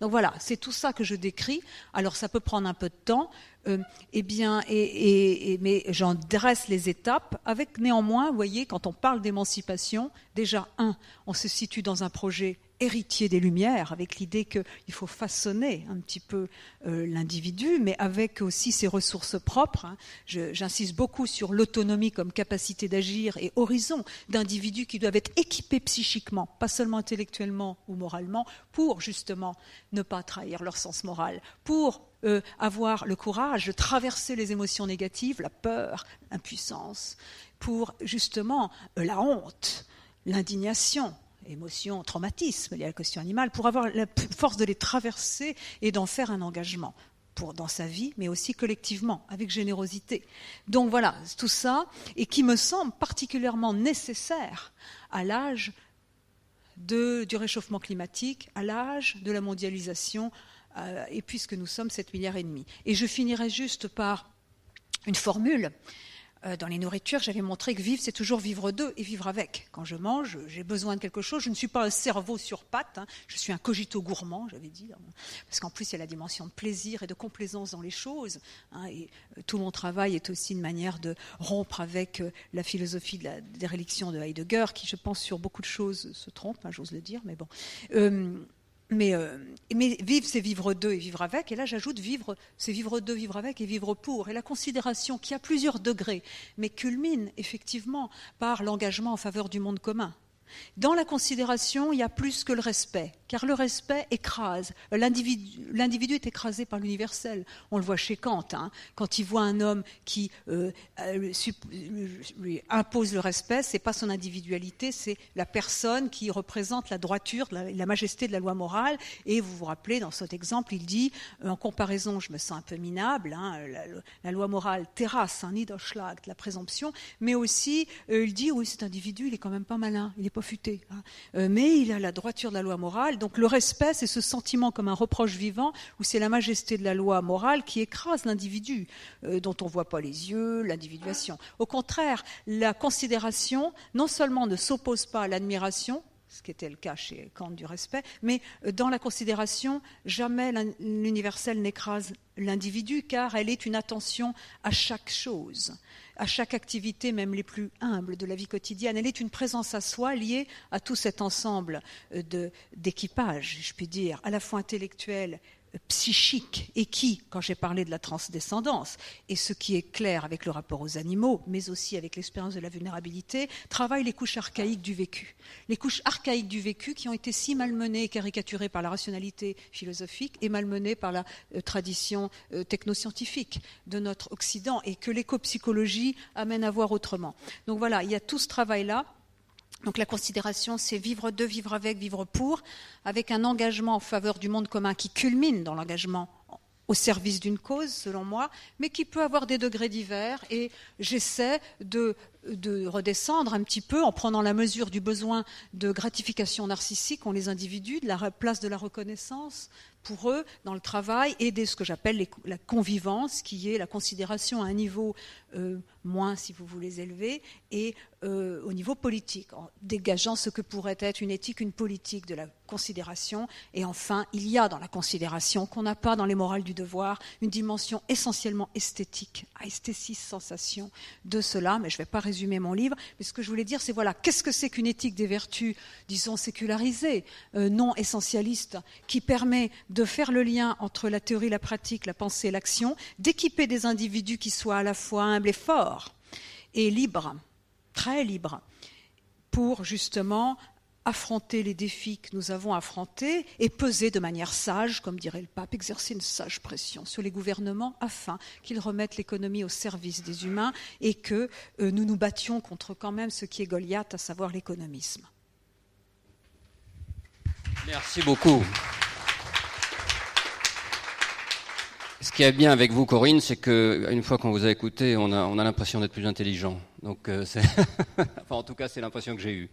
Donc voilà, c'est tout ça que je décris. Alors ça peut prendre un peu de temps, euh, eh bien, et, mais j'en dresse les étapes, avec néanmoins, vous voyez, quand on parle d'émancipation, déjà, un, on se situe dans un projet héritier des Lumières, avec l'idée qu'il faut façonner un petit peu euh, l'individu, mais avec aussi ses ressources propres. Hein. J'insiste beaucoup sur l'autonomie comme capacité d'agir et horizon d'individus qui doivent être équipés psychiquement, pas seulement intellectuellement ou moralement, pour justement ne pas trahir leur sens moral, pour euh, avoir le courage de traverser les émotions négatives, la peur, l'impuissance, pour justement euh, la honte, l'indignation, émotion, traumatisme, il y a la question animale, pour avoir la force de les traverser et d'en faire un engagement pour, dans sa vie, mais aussi collectivement, avec générosité. Donc voilà, tout ça, et qui me semble particulièrement nécessaire à l'âge du réchauffement climatique, à l'âge de la mondialisation, euh, et puisque nous sommes 7 milliards et demi. Et je finirai juste par une formule dans les nourritures, j'avais montré que vivre, c'est toujours vivre d'eux et vivre avec. Quand je mange, j'ai besoin de quelque chose. Je ne suis pas un cerveau sur pattes, hein. je suis un cogito gourmand, j'avais dit. Parce qu'en plus, il y a la dimension de plaisir et de complaisance dans les choses. Hein. et euh, tout mon travail est aussi une manière de rompre avec euh, la philosophie de la déréliction de Heidegger, qui, je pense, sur beaucoup de choses se trompe, hein, j'ose le dire, mais bon. Mais, euh, mais, vivre, c'est vivre d'eux et vivre avec. Et là, j'ajoute vivre, c'est vivre d'eux, vivre avec et vivre pour. Et la considération qui a plusieurs degrés, mais culmine effectivement par l'engagement en faveur du monde commun. Dans la considération, il y a plus que le respect, car le respect écrase. L'individu est écrasé par l'universel. On le voit chez Kant, hein. quand il voit un homme qui euh, euh, lui impose le respect, c'est pas son individualité, c'est la personne qui représente la droiture, la, majesté de la loi morale. Et vous vous rappelez, dans cet exemple, il dit, en comparaison, je me sens un peu minable, hein, la, loi morale terrasse, un hein, la présomption, mais aussi, euh, il dit, oui, cet individu, il est quand même pas malin, il Hein. Euh, mais il a la droiture de la loi morale. Donc le respect, c'est ce sentiment comme un reproche vivant, où c'est la majesté de la loi morale qui écrase l'individu, euh, dont on ne voit pas les yeux, l'individuation. Au contraire, la considération, non seulement ne s'oppose pas à l'admiration, ce qui était le cas chez Kant du respect, mais euh, dans la considération, jamais l'universel n'écrase l'individu, car elle est une attention à chaque chose à chaque activité, même les plus humbles de la vie quotidienne. Elle est une présence à soi liée à tout cet ensemble euh, d'équipage, je puis dire, à la fois intellectuel, psychique et qui, quand j'ai parlé de la transdescendance, et ce qui est clair avec le rapport aux animaux, mais aussi avec l'expérience de la vulnérabilité, travaille les couches archaïques du vécu. Les couches archaïques du vécu qui ont été si malmenées et caricaturées par la rationalité philosophique et malmenées par la euh, tradition euh, technoscientifique de notre Occident et que l'éco-psychologie amène à voir autrement. Donc voilà, il y a tout ce travail-là donc la considération, c'est vivre de, vivre avec, vivre pour, avec un engagement en faveur du monde commun qui culmine dans l'engagement au service d'une cause, selon moi, mais qui peut avoir des degrés divers. Et j'essaie de, de, redescendre un petit peu en prenant la mesure du besoin de gratification narcissique ont les individus, de la place de la reconnaissance, pour eux dans le travail et de ce que j'appelle la convivence, qui est la considération à un niveau euh, moins, si vous voulez, élevé, et euh, au niveau politique, en dégageant ce que pourrait être une éthique, une politique de la considération. Et enfin, il y a dans la considération, qu'on n'a pas dans les morales du devoir, une dimension essentiellement esthétique, esthétique, sensation de cela, mais je ne vais pas résumer mais ce que je voulais dire, c'est voilà, qu'est-ce que c'est qu'une éthique des vertus, disons, sécularisée, euh, non essentialiste, qui permet de faire le lien entre la théorie, la pratique, la pensée et l'action, d'équiper des individus qui soient à la fois humbles et forts, et libres, très libres, pour justement affronter les défis que nous avons affrontés et peser de manière sage, comme dirait le pape, exercer une sage pression sur les gouvernements afin qu'ils remettent l'économie au service des humains et que euh, nous nous battions contre quand même ce qui est Goliath, à savoir l'économisme. Merci beaucoup. Ce qui est bien avec vous, Corinne, c'est qu'une fois qu'on vous a écouté, on a, on a l'impression d'être plus intelligent. Donc, euh, en tout cas, c'est l'impression que j'ai eue.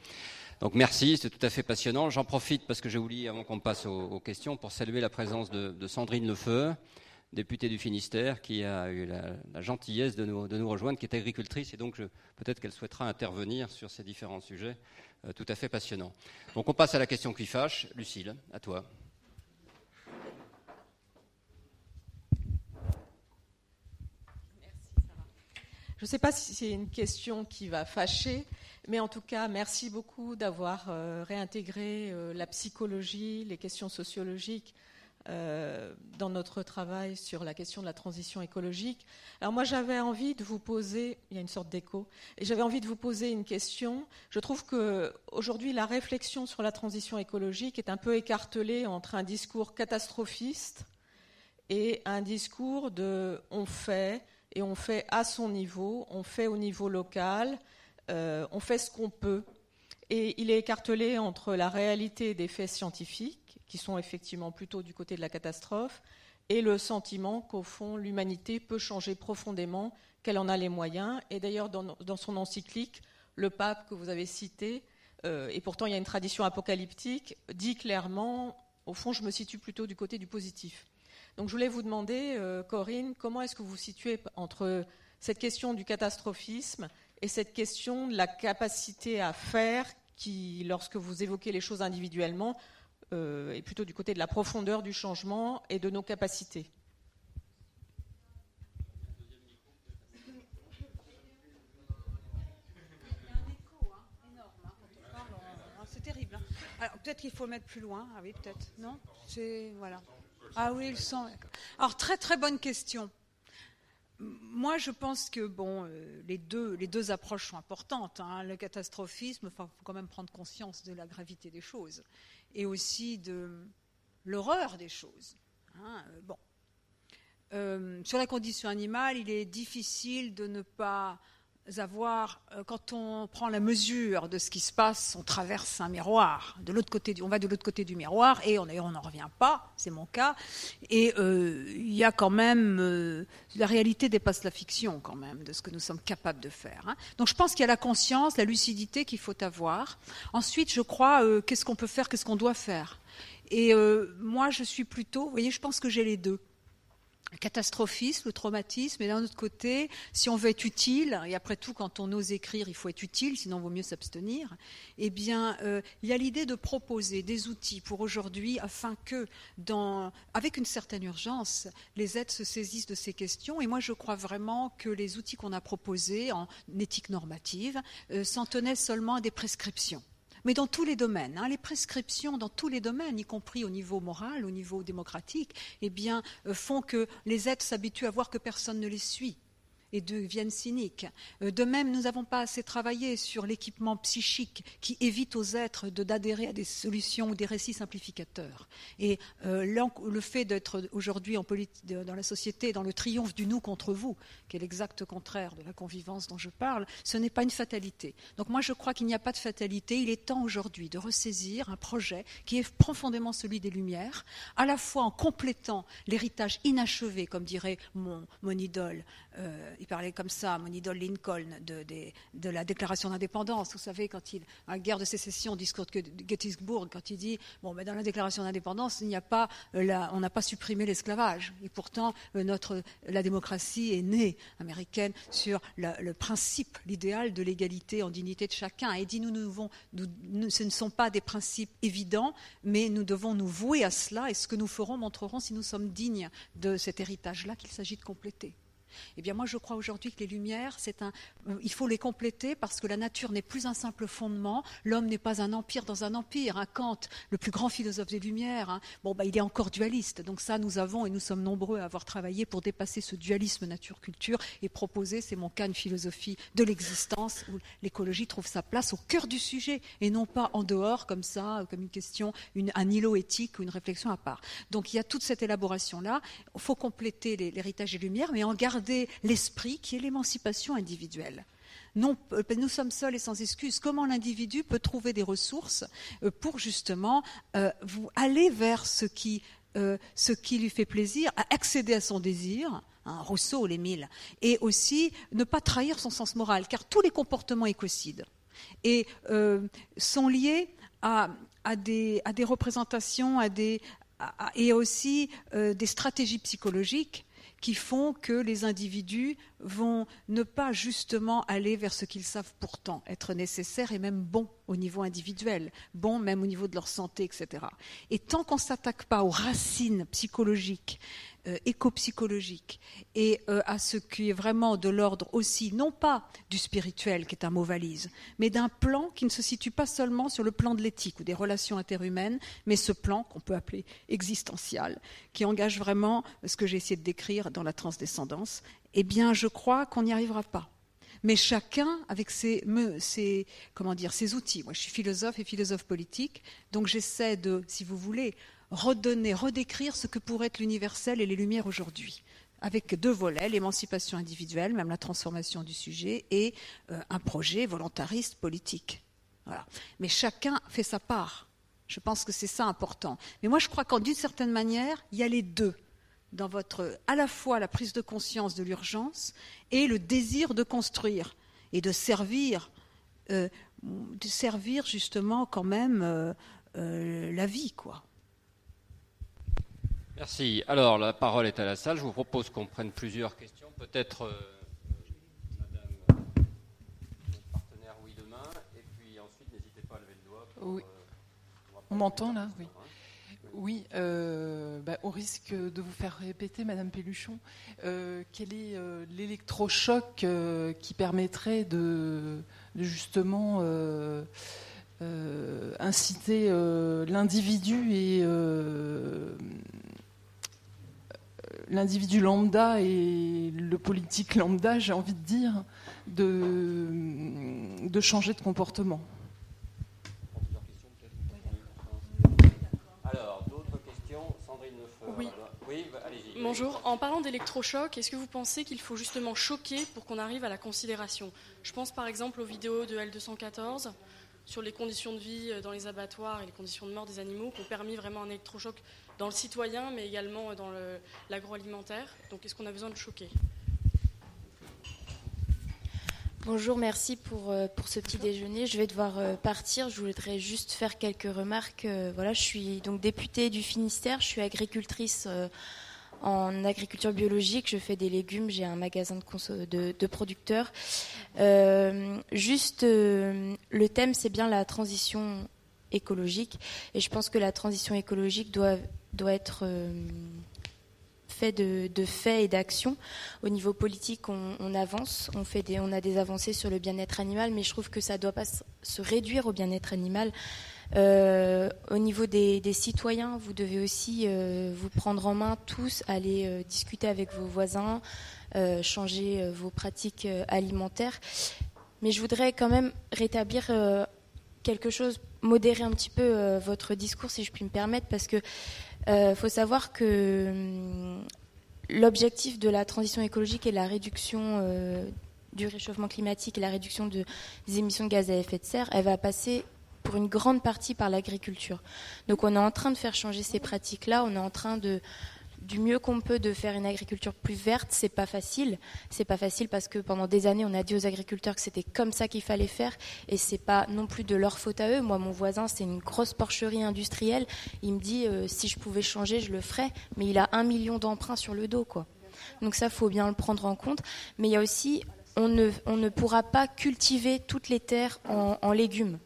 Donc merci, c'est tout à fait passionnant. J'en profite parce que j'ai oublié, avant qu'on passe aux, questions, pour saluer la présence de, Sandrine Lefeu, députée du Finistère, qui a eu la, gentillesse de nous, rejoindre, qui est agricultrice, et donc peut-être qu'elle souhaitera intervenir sur ces différents sujets euh, tout à fait passionnants. Donc on passe à la question qui fâche. Lucille, à toi. Je ne sais pas si c'est une question qui va fâcher, mais en tout cas, merci beaucoup d'avoir euh, réintégré euh, la psychologie, les questions sociologiques euh, dans notre travail sur la question de la transition écologique. Alors moi, j'avais envie de vous poser, il y a une sorte d'écho, et j'avais envie de vous poser une question. Je trouve que aujourd'hui, la réflexion sur la transition écologique est un peu écartelée entre un discours catastrophiste et un discours de on fait et on fait à son niveau, on fait au niveau local, euh, on fait ce qu'on peut. Et il est écartelé entre la réalité des faits scientifiques, qui sont effectivement plutôt du côté de la catastrophe, et le sentiment qu'au fond, l'humanité peut changer profondément, qu'elle en a les moyens. Et d'ailleurs, dans, son encyclique, le pape que vous avez cité, euh, et pourtant il y a une tradition apocalyptique, dit clairement, au fond, je me situe plutôt du côté du positif. Donc je voulais vous demander, euh, Corinne, comment est-ce que vous vous situez entre cette question du catastrophisme et cette question de la capacité à faire qui, lorsque vous évoquez les choses individuellement, euh, est plutôt du côté de la profondeur du changement et de nos capacités. Terrible. Hein. peut-être qu'il faut mettre plus loin. Ah oui, peut-être. Non? C'est voilà. Ah oui, le son. Alors très très bonne question. Moi, je pense que bon, euh, les, deux, les deux approches sont importantes. Hein. Le catastrophisme, il faut quand même prendre conscience de la gravité des choses et aussi de l'horreur des choses. Hein. Bon. Euh, sur la condition animale, il est difficile de ne pas avoir, euh, quand on prend la mesure de ce qui se passe, on traverse un miroir. De l'autre côté, on va de l'autre côté du miroir et on n'en revient pas, c'est mon cas. Et euh, il y a quand même, euh, la réalité dépasse la fiction quand même de ce que nous sommes capables de faire. Hein. Donc je pense qu'il y a la conscience, la lucidité qu'il faut avoir. Ensuite, je crois, qu'est-ce qu'on peut faire, qu'est-ce qu'on doit faire. Et moi, je suis plutôt, vous voyez, je pense que j'ai les deux catastrophisme, le traumatisme, et d'un autre côté, si on veut être utile, et après tout, quand on ose écrire, il faut être utile, sinon il vaut mieux s'abstenir, eh bien, euh, il y a l'idée de proposer des outils pour aujourd'hui, afin que, avec une certaine urgence, les aides se saisissent de ces questions. Et moi, je crois vraiment que les outils qu'on a proposés en éthique normative euh, s'en tenaient seulement à des prescriptions mais dans tous les domaines. Hein. les prescriptions dans tous les domaines, y compris au niveau moral, au niveau démocratique, eh bien, euh, font que les êtres s'habituent à voir que personne ne les suit et deviennent cyniques. Euh, de même, nous n'avons pas assez travaillé sur l'équipement psychique qui évite aux êtres d'adhérer à des solutions ou des récits simplificateurs. Et euh, le fait d'être aujourd'hui dans la société dans le triomphe du nous contre vous, qui est l'exact contraire de la convivence dont je parle, ce n'est pas une fatalité. Donc moi, je crois qu'il n'y a pas de fatalité. Il est temps aujourd'hui de ressaisir un projet qui est profondément celui des Lumières, à la fois en complétant l'héritage inachevé, comme dirait mon, mon idole, euh, il parlait comme ça, mon idole Lincoln, de, la déclaration d'indépendance. Vous savez, quand il, à la guerre de sécession, discours de Gettysburg, quand il dit, bon, dans la déclaration d'indépendance, il n'y a pas, euh, on n'a pas supprimé l'esclavage. Et pourtant, euh, notre, la démocratie est née américaine sur le principe, l'idéal de l'égalité en dignité de chacun. Et il dit, nous, nous, nous, ce ne sont pas des principes évidents, mais nous devons nous vouer à cela. Et ce que nous ferons montrerons si nous sommes dignes de cet héritage-là qu'il s'agit de compléter. Eh bien, moi, je crois aujourd'hui que les lumières, euh, il faut les compléter parce que la nature n'est plus un simple fondement. L'homme n'est pas un empire dans un empire. Un Kant, le plus grand philosophe des lumières, hein, bon, bah, il est encore dualiste. Donc ça, nous avons et nous sommes nombreux à avoir travaillé pour dépasser ce dualisme nature-culture et proposer, c'est mon cas, une philosophie de l'existence où l'écologie trouve sa place au cœur du sujet et non pas en dehors comme ça, comme une question, un îlot éthique ou une réflexion à part. Donc il y a toute cette élaboration là. Il faut compléter l'héritage des lumières, mais en garder l'esprit qui est l'émancipation individuelle. Non, euh, nous sommes seuls et sans excuse. Comment l'individu peut trouver des ressources euh, pour justement euh, vous aller vers ce qui, ce qui lui fait plaisir, à accéder à son désir, hein, Rousseau, les mille, et aussi ne pas trahir son sens moral, car tous les comportements écocides et sont liés à, des, à, des, représentations, à des, et aussi des stratégies psychologiques qui font que les individus vont ne pas justement aller vers ce qu'ils savent pourtant être nécessaire et même bon au niveau individuel, bon même au niveau de leur santé, etc. Et tant qu'on ne s'attaque pas aux racines psychologiques euh, éco-psychologique et euh, à ce qui est vraiment de l'ordre aussi, non pas du spirituel, qui est un mot valise, mais d'un plan qui ne se situe pas seulement sur le plan de l'éthique ou des relations interhumaines, mais ce plan qu'on peut appeler existentiel, qui engage vraiment ce que j'ai essayé de décrire dans la transdescendance, eh bien, je crois qu'on n'y arrivera pas mais chacun avec ses, ses, comment dire, ses outils. Moi, je suis philosophe et philosophe politique, donc j'essaie de, si vous voulez, redonner, redécrire ce que pourrait être l'universel et les Lumières aujourd'hui, avec deux volets, l'émancipation individuelle, même la transformation du sujet, et euh, un projet volontariste politique. Mais chacun fait sa part. Je pense que c'est ça important. Mais moi, je crois qu'en d'une certaine manière, il y a les deux dans votre, à la fois la prise de conscience de l'urgence et le désir de construire et de servir, euh, de servir justement quand même euh, la vie, quoi. Merci. Alors, la parole est à la salle. Je vous propose qu'on prenne plusieurs questions. Peut-être euh, Madame, notre partenaire, oui, demain. Et puis ensuite, n'hésitez pas à lever le doigt. oui. Euh, on m'entend là Oui. Oui, euh, bah, au risque de vous faire répéter, Madame Pelluchon, quel est l'électrochoc qui permettrait de, de justement inciter l'individu et l'individu lambda et le politique lambda, j'ai envie de dire, de, de changer de comportement. Alors, d'autres questions Sandrine Oui. oui allez-y. Bonjour. En parlant d'électrochoc, est-ce que vous pensez qu'il faut justement choquer pour qu'on arrive à la considération? Je pense par exemple aux vidéos de L214 sur les conditions de vie dans les abattoirs et les conditions de mort des animaux qui ont permis vraiment un électrochoc dans le citoyen, mais également dans l'agroalimentaire. Donc, est-ce qu'on a besoin de choquer? Bonjour, merci pour, euh, pour ce petit déjeuner. Je vais devoir euh, partir. Je voudrais juste faire quelques remarques. Euh, voilà, je suis donc députée du Finistère. Je suis agricultrice en agriculture biologique. Je fais des légumes. J'ai un magasin de, de, de producteurs. juste, le thème, c'est bien la transition écologique. Et je pense que la transition écologique doit doit être euh, fait de, faits et d'actions. Au niveau politique, on, avance, on, fait des, on a des avancées sur le bien-être animal, mais je trouve que ça ne doit pas se réduire au bien-être animal. Euh, au niveau des, citoyens, vous devez aussi euh, vous prendre en main tous, aller discuter avec vos voisins, changer vos pratiques alimentaires. Mais je voudrais quand même rétablir quelque chose, modérer un petit peu votre discours, si je puis me permettre, parce que faut savoir que hum, l'objectif de la transition écologique et la réduction du réchauffement climatique et la réduction des émissions de gaz à effet de serre, elle va passer pour une grande partie par l'agriculture. Donc on est en train de faire changer ces pratiques-là, on est en train de du mieux qu'on peut de faire une agriculture plus verte, c'est pas facile. C'est pas facile parce que pendant des années, on a dit aux agriculteurs que c'était comme ça qu'il fallait faire et c'est pas non plus de leur faute à eux. Moi, mon voisin, c'est une grosse porcherie industrielle. Il me dit euh, si je pouvais changer, je le ferais, mais il a un million d'emprunts sur le dos, quoi. Donc ça, faut bien le prendre en compte. Mais il y a aussi, on ne, on ne pourra pas cultiver toutes les terres en légumes.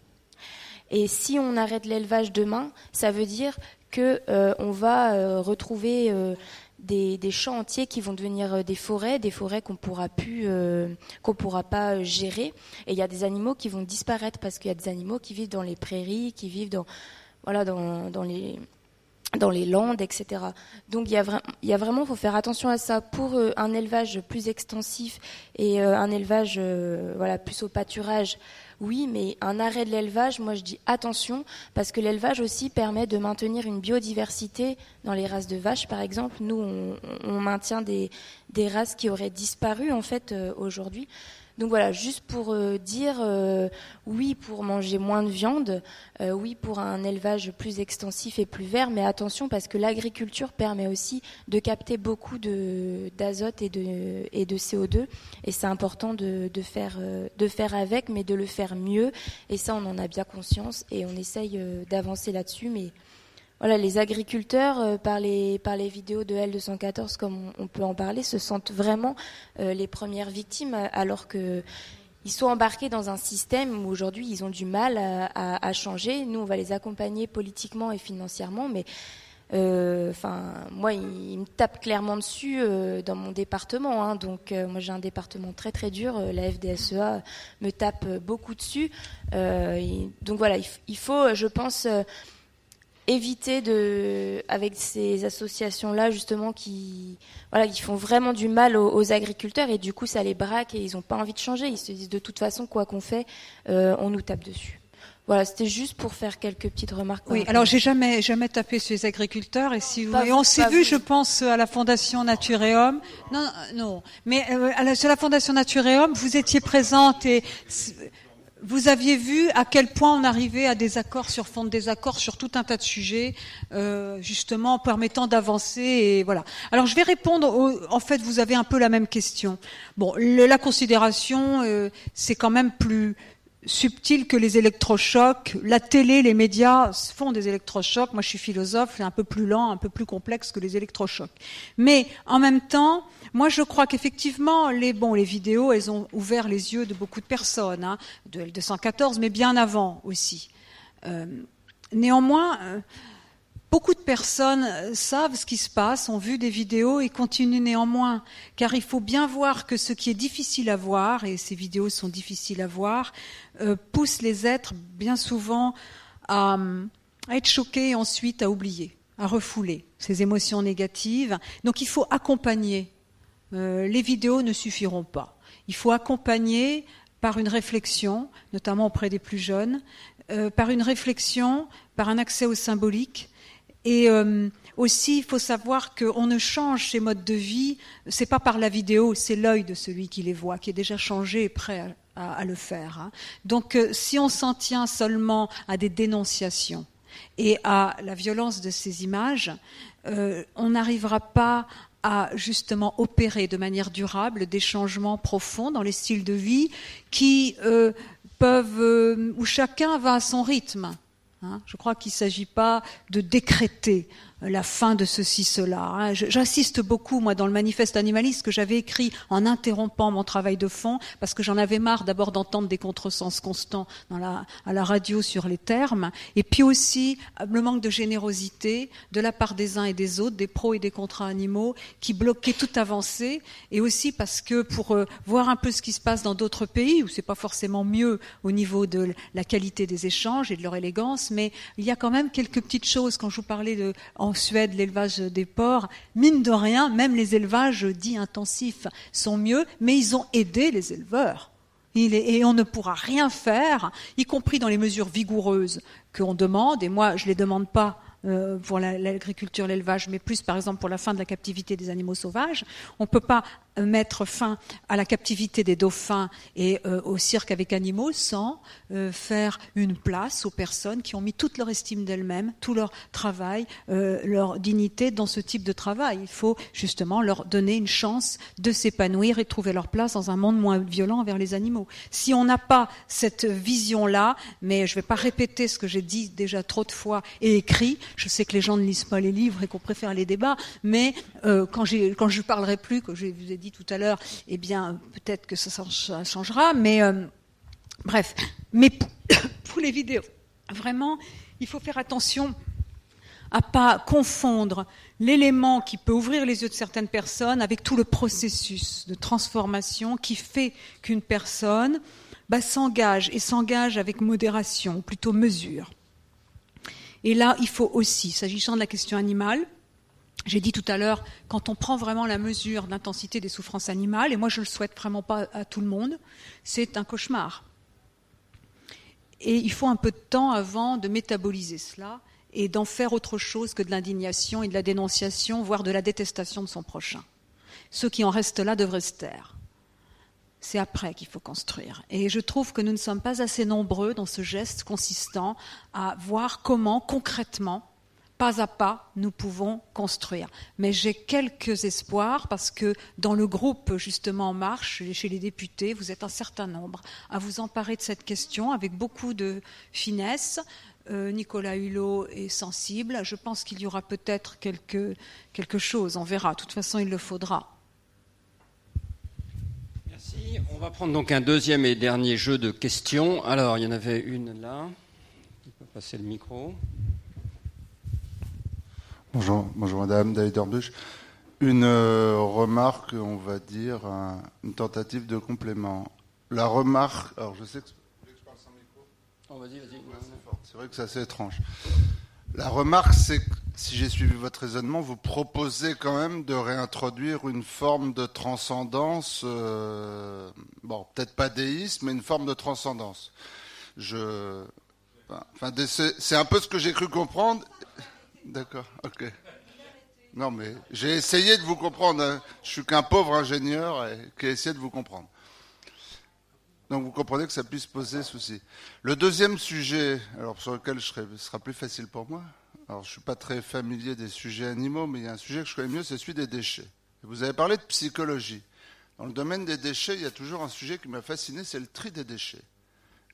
Et si on arrête l'élevage demain, ça veut dire que euh, on va euh, retrouver euh, des, champs entiers qui vont devenir des forêts, des forêts qu'on pourra plus, qu'on pourra pas gérer. Et il y a des animaux qui vont disparaître parce qu'il y a des animaux qui vivent dans les prairies, qui vivent dans, voilà, dans, les dans les landes, etc. Donc il y a, il y a vraiment, faut faire attention à ça. Pour un élevage plus extensif et un élevage, voilà, plus au pâturage, oui, mais un arrêt de l'élevage, moi je dis attention, parce que l'élevage aussi permet de maintenir une biodiversité dans les races de vaches, par exemple. Nous, on, maintient des, races qui auraient disparu en fait euh, aujourd'hui. Donc voilà, juste pour euh, dire euh, oui pour manger moins de viande, euh, oui pour un élevage plus extensif et plus vert, mais attention parce que l'agriculture permet aussi de capter beaucoup d'azote et de, et de CO2 et c'est important de, de, faire, de faire avec, mais de le faire mieux. Et ça on en a bien conscience et on essaye d'avancer là-dessus, mais voilà, les agriculteurs, euh, par, les, vidéos de L214, comme on, peut en parler, se sentent vraiment euh, les premières victimes, alors que ils sont embarqués dans un système où aujourd'hui ils ont du mal à, changer. Nous, on va les accompagner politiquement et financièrement, mais euh, enfin, moi, ils, me tapent clairement dessus dans mon département. Hein. donc, moi, j'ai un département très très dur. la FDSEA me tape beaucoup dessus. donc voilà, il, faut, je pense éviter de, avec ces associations-là justement qui, voilà, qui font vraiment du mal aux, agriculteurs et du coup ça les braque et ils n'ont pas envie de changer. Ils se disent de toute façon quoi qu'on fait, euh, on nous tape dessus. Voilà, c'était juste pour faire quelques petites remarques. Oui, alors j'ai jamais jamais tapé sur les agriculteurs et si vous, et on s'est vu, je pense à la Fondation Naturéum. Non, non, mais euh, à la, sur la Fondation Naturéum, vous étiez présente et vous aviez vu à quel point on arrivait à des accords sur fond de désaccords sur tout un tas de sujets, euh, justement permettant d'avancer et voilà. Alors je vais répondre. en fait, vous avez un peu la même question. Bon, la considération, euh, c'est quand même plus subtil que les électrochocs. La télé, les médias font des électrochocs. Moi, je suis philosophe, c'est un peu plus lent, un peu plus complexe que les électrochocs. Mais en même temps, moi, je crois qu'effectivement, les, bon, les vidéos, elles ont ouvert les yeux de beaucoup de personnes, hein, de L214, mais bien avant aussi. Euh, néanmoins, euh, beaucoup de personnes euh, savent ce qui se passe, ont vu des vidéos et continuent néanmoins, car il faut bien voir que ce qui est difficile à voir, et ces vidéos sont difficiles à voir, pousse les êtres bien souvent à, à être choqués et ensuite à oublier, à refouler ces émotions négatives. Donc il faut accompagner euh, les vidéos ne suffiront pas. Il faut accompagner par une réflexion, notamment auprès des plus jeunes, euh, par une réflexion, par un accès au symbolique. Et euh, aussi, il faut savoir qu'on ne change ces modes de vie, c'est pas par la vidéo, c'est l'œil de celui qui les voit, qui est déjà changé et prêt à, le faire. Hein. Donc, si on s'en tient seulement à des dénonciations et à la violence de ces images, on n'arrivera pas à justement opérer de manière durable des changements profonds dans les styles de vie qui euh, peuvent, euh, où chacun va à son rythme. Hein. Je crois qu'il ne s'agit pas de décréter la fin de ceci, cela. Hein. J'insiste beaucoup, moi, dans le manifeste animaliste que j'avais écrit en interrompant mon travail de fond, parce que j'en avais marre d'abord d'entendre des contresens constants dans la, à la radio sur les termes, et puis aussi le manque de générosité de la part des uns et des autres, des pros et des contrats animaux, qui bloquaient toute avancée, et aussi parce que pour euh, voir un peu ce qui se passe dans d'autres pays, où c'est pas forcément mieux au niveau de la qualité des échanges et de leur élégance, mais il y a quand même quelques petites choses, quand je vous parlais de, Suède, l'élevage des porcs, mine de rien, même les élevages dits intensifs sont mieux, mais ils ont aidé les éleveurs. Et on ne pourra rien faire, y compris dans les mesures vigoureuses qu'on demande, et moi je ne les demande pas euh, pour l'agriculture, l'élevage, mais plus par exemple pour la fin de la captivité des animaux sauvages. On ne peut pas mettre fin à la captivité des dauphins et euh, au cirque avec animaux sans euh, faire une place aux personnes qui ont mis toute leur estime d'elles-mêmes, tout leur travail, leur dignité dans ce type de travail. Il faut justement leur donner une chance de s'épanouir et trouver leur place dans un monde moins violent envers les animaux. Si on n'a pas cette vision-là, mais je ne vais pas répéter ce que j'ai dit déjà trop de fois et écrit, je sais que les gens ne lisent pas les livres et qu'on préfère les débats, mais euh, quand, quand je parlerai plus, comme je vous ai dit tout à l'heure, eh bien, peut-être que ça, changera. Mais euh, bref, mais pour, les vidéos, vraiment, il faut faire attention à pas confondre l'élément qui peut ouvrir les yeux de certaines personnes avec tout le processus de transformation qui fait qu'une personne bah, s'engage et s'engage avec modération, ou plutôt mesure. Et là, il faut aussi, s'agissant de la question animale, j'ai dit tout à l'heure, quand on prend vraiment la mesure d'intensité des souffrances animales, et moi je ne le souhaite vraiment pas à tout le monde, c'est un cauchemar. Et il faut un peu de temps avant de métaboliser cela et d'en faire autre chose que de l'indignation et de la dénonciation, voire de la détestation de son prochain. Ceux qui en restent là devraient se taire c'est après qu'il faut construire. Et je trouve que nous ne sommes pas assez nombreux dans ce geste consistant à voir comment concrètement, pas à pas, nous pouvons construire. Mais j'ai quelques espoirs parce que dans le groupe justement En Marche, chez les députés, vous êtes un certain nombre à vous emparer de cette question avec beaucoup de finesse. Euh, Nicolas Hulot est sensible. Je pense qu'il y aura peut-être quelque, chose, on verra. De toute façon, il le faudra. On va prendre donc un deuxième et dernier jeu de questions. Alors, il y en avait une là. Il peut passer le micro. Bonjour, bonjour madame, David Orbuch. Une euh, remarque, on va dire, une tentative de complément. La remarque, alors je sais que. je parle sans micro oh, vas-y, vas-y. c'est vrai que c'est assez étrange. La remarque, c'est que si j'ai suivi votre raisonnement, vous proposez quand même de réintroduire une forme de transcendance, euh, bon, peut-être pas déiste, mais une forme de transcendance. Je, enfin, c'est un peu ce que j'ai cru comprendre. D'accord, ok. Non, mais j'ai essayé de vous comprendre. Hein. Je suis qu'un pauvre ingénieur qui a essayé de vous comprendre. Donc vous comprenez que ça puisse poser souci. Le deuxième sujet, alors sur lequel je serai, ce sera plus facile pour moi, alors, je suis pas très familier des sujets animaux, mais il y a un sujet que je connais mieux, c'est celui des déchets. vous avez parlé de psychologie. Dans le domaine des déchets, il y a toujours un sujet qui m'a fasciné, c'est le tri des déchets.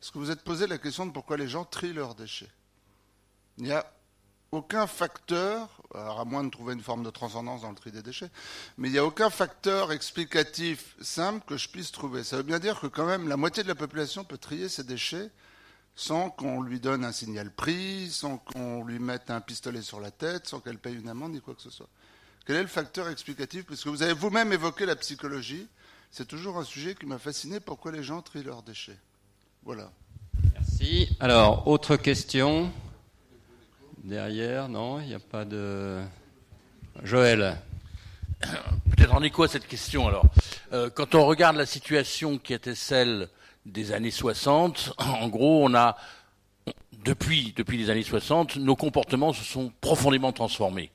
Est-ce que vous êtes posé la question de pourquoi les gens trient leurs déchets? Il n'y a aucun facteur, alors à moins de trouver une forme de transcendance dans le tri des déchets, mais il n'y a aucun facteur explicatif simple que je puisse trouver. Ça veut bien dire que quand même la moitié de la population peut trier ses déchets sans qu'on lui donne un signal prix, sans qu'on lui mette un pistolet sur la tête, sans qu'elle paye une amende ni quoi que ce soit. Quel est le facteur explicatif? Puisque vous avez vous-même évoqué la psychologie, c'est toujours un sujet qui m'a fasciné. Pourquoi les gens trient leurs déchets Voilà. Merci. Alors, autre question Derrière, non, il n'y a pas de. Joël. Peut-être en écho à cette question. Alors, euh, quand on regarde la situation qui était celle des années 60, en gros, on a depuis, depuis les années 60, nos comportements se sont profondément transformés.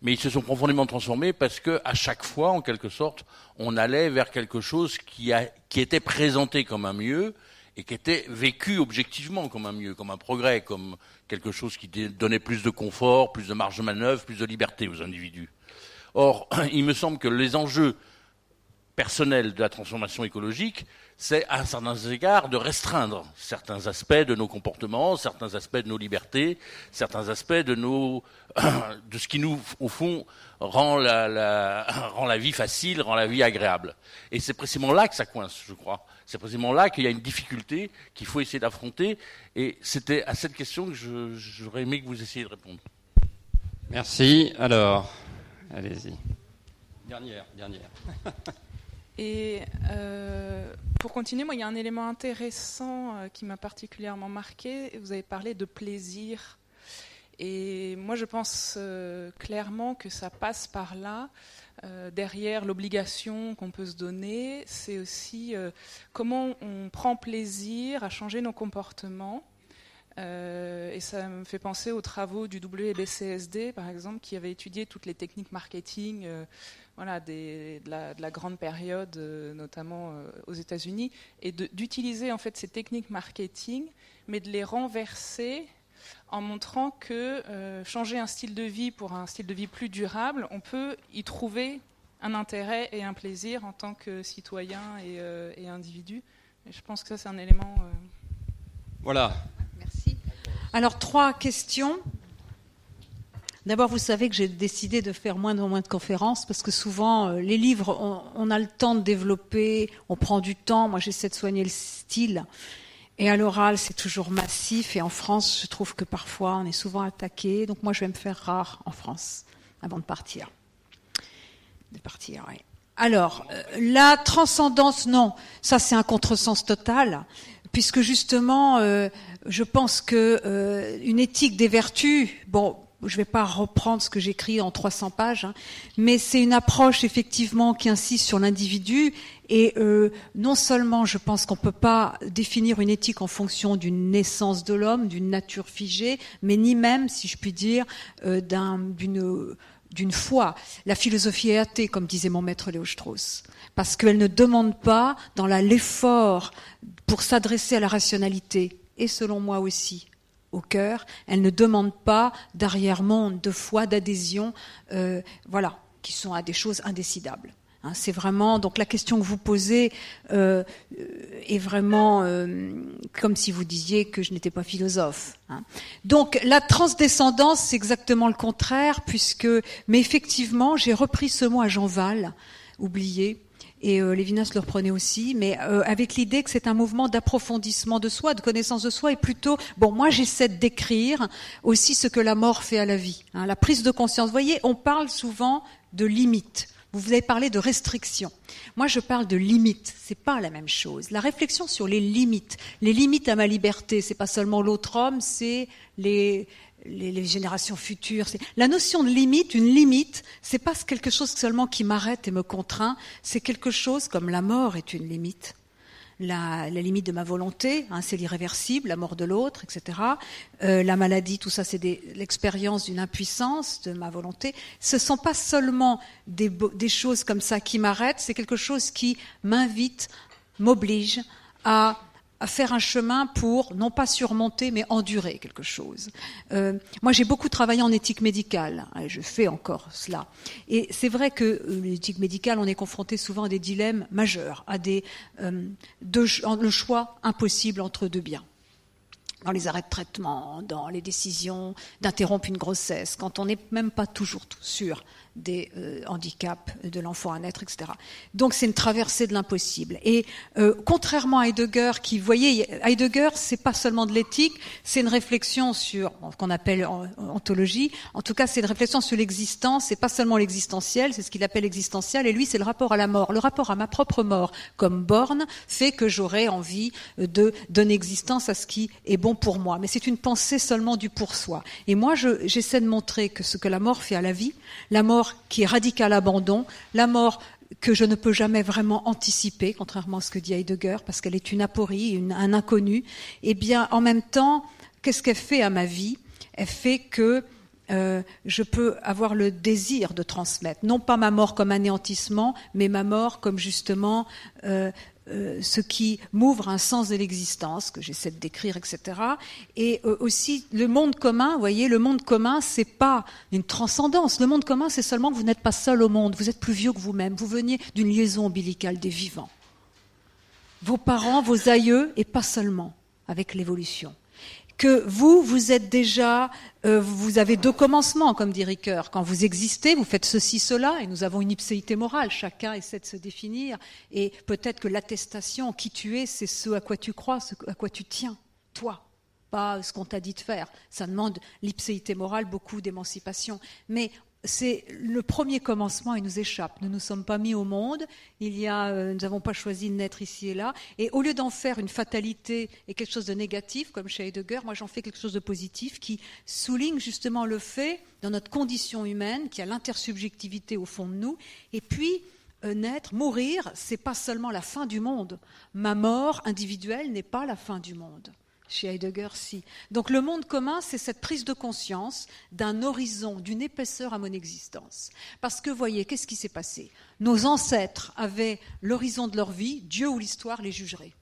Mais ils se sont profondément transformés parce que à chaque fois, en quelque sorte, on allait vers quelque chose qui, a, qui était présenté comme un mieux et qui était vécu objectivement comme un mieux, comme un progrès, comme quelque chose qui donnait plus de confort, plus de marge de manœuvre, plus de liberté aux individus. Or, il me semble que les enjeux personnel de la transformation écologique, c'est à certains égards de restreindre certains aspects de nos comportements, certains aspects de nos libertés, certains aspects de nos de ce qui nous au fond la, rend la vie facile, rend la vie agréable. Et c'est précisément là que ça coince, je crois. C'est précisément là qu'il y a une difficulté qu'il faut essayer d'affronter. Et c'était à cette question que j'aurais aimé que vous essayiez de répondre. Merci. Alors, allez-y. Dernière, dernière. Et euh, pour continuer, moi, il y a un élément intéressant euh, qui m'a particulièrement marqué. Vous avez parlé de plaisir. Et moi, je pense euh, clairement que ça passe par là. Derrière l'obligation qu'on peut se donner, c'est aussi comment on prend plaisir à changer nos comportements. et ça me fait penser aux travaux du WBCSD, par exemple, qui avait étudié toutes les techniques marketing voilà, de, la, grande période, euh, notamment euh, aux États-Unis, et d'utiliser en fait ces techniques marketing, mais de les renverser en montrant que euh, changer un style de vie pour un style de vie plus durable, on peut y trouver un intérêt et un plaisir en tant que citoyen et, et individu. Et je pense que ça, c'est un élément. Voilà. Merci. Alors, trois questions. D'abord, vous savez que j'ai décidé de faire moins en moins de conférences parce que souvent, euh, les livres, on, a le temps de développer, on prend du temps. Moi, j'essaie de soigner le style. Et à l'oral, c'est toujours massif. Et en France, je trouve que parfois, on est souvent attaqué. Donc moi, je vais me faire rare en France avant de partir. De partir, oui. Alors, euh, la transcendance, non. Ça, c'est un contresens total puisque justement, euh, je pense que une éthique des vertus, bon, je ne vais pas reprendre ce que j'écris en 300 pages, hein, mais c'est une approche effectivement qui insiste sur l'individu. Et euh, non seulement je pense qu'on ne peut pas définir une éthique en fonction d'une naissance de l'homme, d'une nature figée, mais ni même, si je puis dire, euh, d'une d'une foi. La philosophie est athée, comme disait mon maître Léo Strauss, parce qu'elle ne demande pas, dans l'effort pour s'adresser à la rationalité, et selon moi aussi, au cœur. Elle ne demande pas d'arrière-monde, de foi, d'adhésion, euh, voilà, qui sont à des choses indécidables. Hein. c'est vraiment donc la question que vous posez euh, est vraiment euh, comme si vous disiez que je n'étais pas philosophe. Hein. Donc la transdescendance, c'est exactement le contraire, puisque mais effectivement, j'ai repris ce mot à Jean Val, oublié, et euh, Lévinas le reprenait aussi, mais euh, avec l'idée que c'est un mouvement d'approfondissement de soi, de connaissance de soi, et plutôt, bon, moi j'essaie de décrire aussi ce que la mort fait à la vie, hein, la prise de conscience. Vous voyez, on parle souvent de limites. Vous avez parlé de restrictions. Moi, je parle de limites. C'est pas la même chose. La réflexion sur les limites, les limites à ma liberté, c'est pas seulement l'autre homme, c'est les, les, générations futures. La notion de limite, une limite, c'est pas quelque chose seulement qui m'arrête et me contraint, c'est quelque chose comme la mort est une limite. La, limite de ma volonté, hein, c'est l'irréversible, la mort de l'autre, etc. Euh, la maladie, tout ça, c'est l'expérience d'une impuissance de ma volonté. Ce ne sont pas seulement des, des choses comme ça qui m'arrêtent, c'est quelque chose qui m'invite, m'oblige à à faire un chemin pour non pas surmonter mais endurer quelque chose. Euh, moi j'ai beaucoup travaillé en éthique médicale, hein, je fais encore cela. Et c'est vrai que euh, l'éthique médicale, on est confronté souvent à des dilemmes majeurs, à des euh, le choix impossible entre deux biens dans les arrêts de traitement, dans les décisions d'interrompre une grossesse, quand on n'est même pas toujours sûr des euh, handicaps de l'enfant à naître, etc. Donc c'est une traversée de l'impossible. Et euh, contrairement à Heidegger, qui, vous voyez, Heidegger, c'est pas seulement de l'éthique, c'est une réflexion sur qu'on appelle ontologie. En tout cas, c'est une réflexion sur l'existence. C'est pas seulement l'existentiel, c'est ce qu'il appelle existentiel. Et lui, c'est le rapport à la mort, le rapport à ma propre mort comme borne fait que j'aurais envie de donner existence à ce qui est bon pour moi. Mais c'est une pensée seulement du pour soi. Et moi, j'essaie de montrer que ce que la mort fait à la vie, la mort qui est radical abandon, la mort que je ne peux jamais vraiment anticiper, contrairement à ce que dit Heidegger, parce qu'elle est une aporie, un inconnu, eh bien, en même temps, qu'est-ce qu'elle fait à ma vie? Elle fait que euh, je peux avoir le désir de transmettre, non pas ma mort comme anéantissement, mais ma mort comme justement euh, euh, ce qui m'ouvre un sens de l'existence que j'essaie de décrire, etc. Et euh, aussi le monde commun. Vous voyez, le monde commun, c'est pas une transcendance. Le monde commun, c'est seulement que vous n'êtes pas seul au monde. Vous êtes plus vieux que vous-même. Vous veniez d'une liaison ombilicale des vivants. Vos parents, vos aïeux, et pas seulement avec l'évolution que vous, vous êtes déjà, euh, vous avez deux commencements, comme dit Ricoeur. Quand vous existez, vous faites ceci, cela, et nous avons une ipséité morale. Chacun essaie de se définir. Et peut-être que l'attestation, qui tu es, c'est ce à quoi tu crois, ce à quoi tu tiens, toi, pas ce qu'on t'a dit de faire. Ça demande l'ipséité morale, beaucoup d'émancipation. Mais c'est le premier commencement, il nous échappe. Nous ne nous sommes pas mis au monde, il y a, euh, nous n'avons pas choisi de naître ici et là. Et au lieu d'en faire une fatalité et quelque chose de négatif, comme chez Heidegger, moi j'en fais quelque chose de positif qui souligne justement le fait, dans notre condition humaine, qu'il y a l'intersubjectivité au fond de nous. Et puis, euh, naître, mourir, c'est pas seulement la fin du monde. Ma mort individuelle n'est pas la fin du monde. Chez Heidegger, si. Donc le monde commun, c'est cette prise de conscience d'un horizon, d'une épaisseur à mon existence. Parce que, voyez, qu'est-ce qui s'est passé? Nos ancêtres avaient l'horizon de leur vie, Dieu ou l'histoire les jugerait.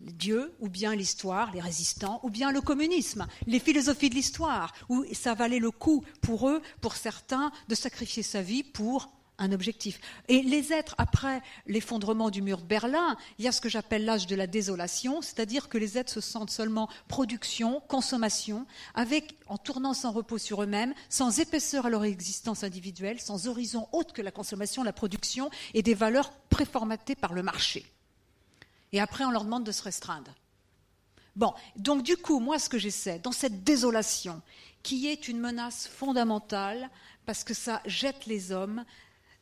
Dieu, ou bien l'histoire, les résistants, ou bien le communisme, les philosophies de l'histoire, où ça valait le coup pour eux, pour certains, de sacrifier sa vie pour un objectif. Et les êtres, après l'effondrement du mur de Berlin, il y a ce que j'appelle l'âge de la désolation, c'est-à-dire que les êtres se sentent seulement production, consommation, avec, en tournant sans repos sur eux-mêmes, sans épaisseur à leur existence individuelle, sans horizon autre que la consommation, la production et des valeurs préformatées par le marché. Et après, on leur demande de se restreindre. Bon, donc du coup, moi, ce que j'essaie, dans cette désolation, qui est une menace fondamentale, parce que ça jette les hommes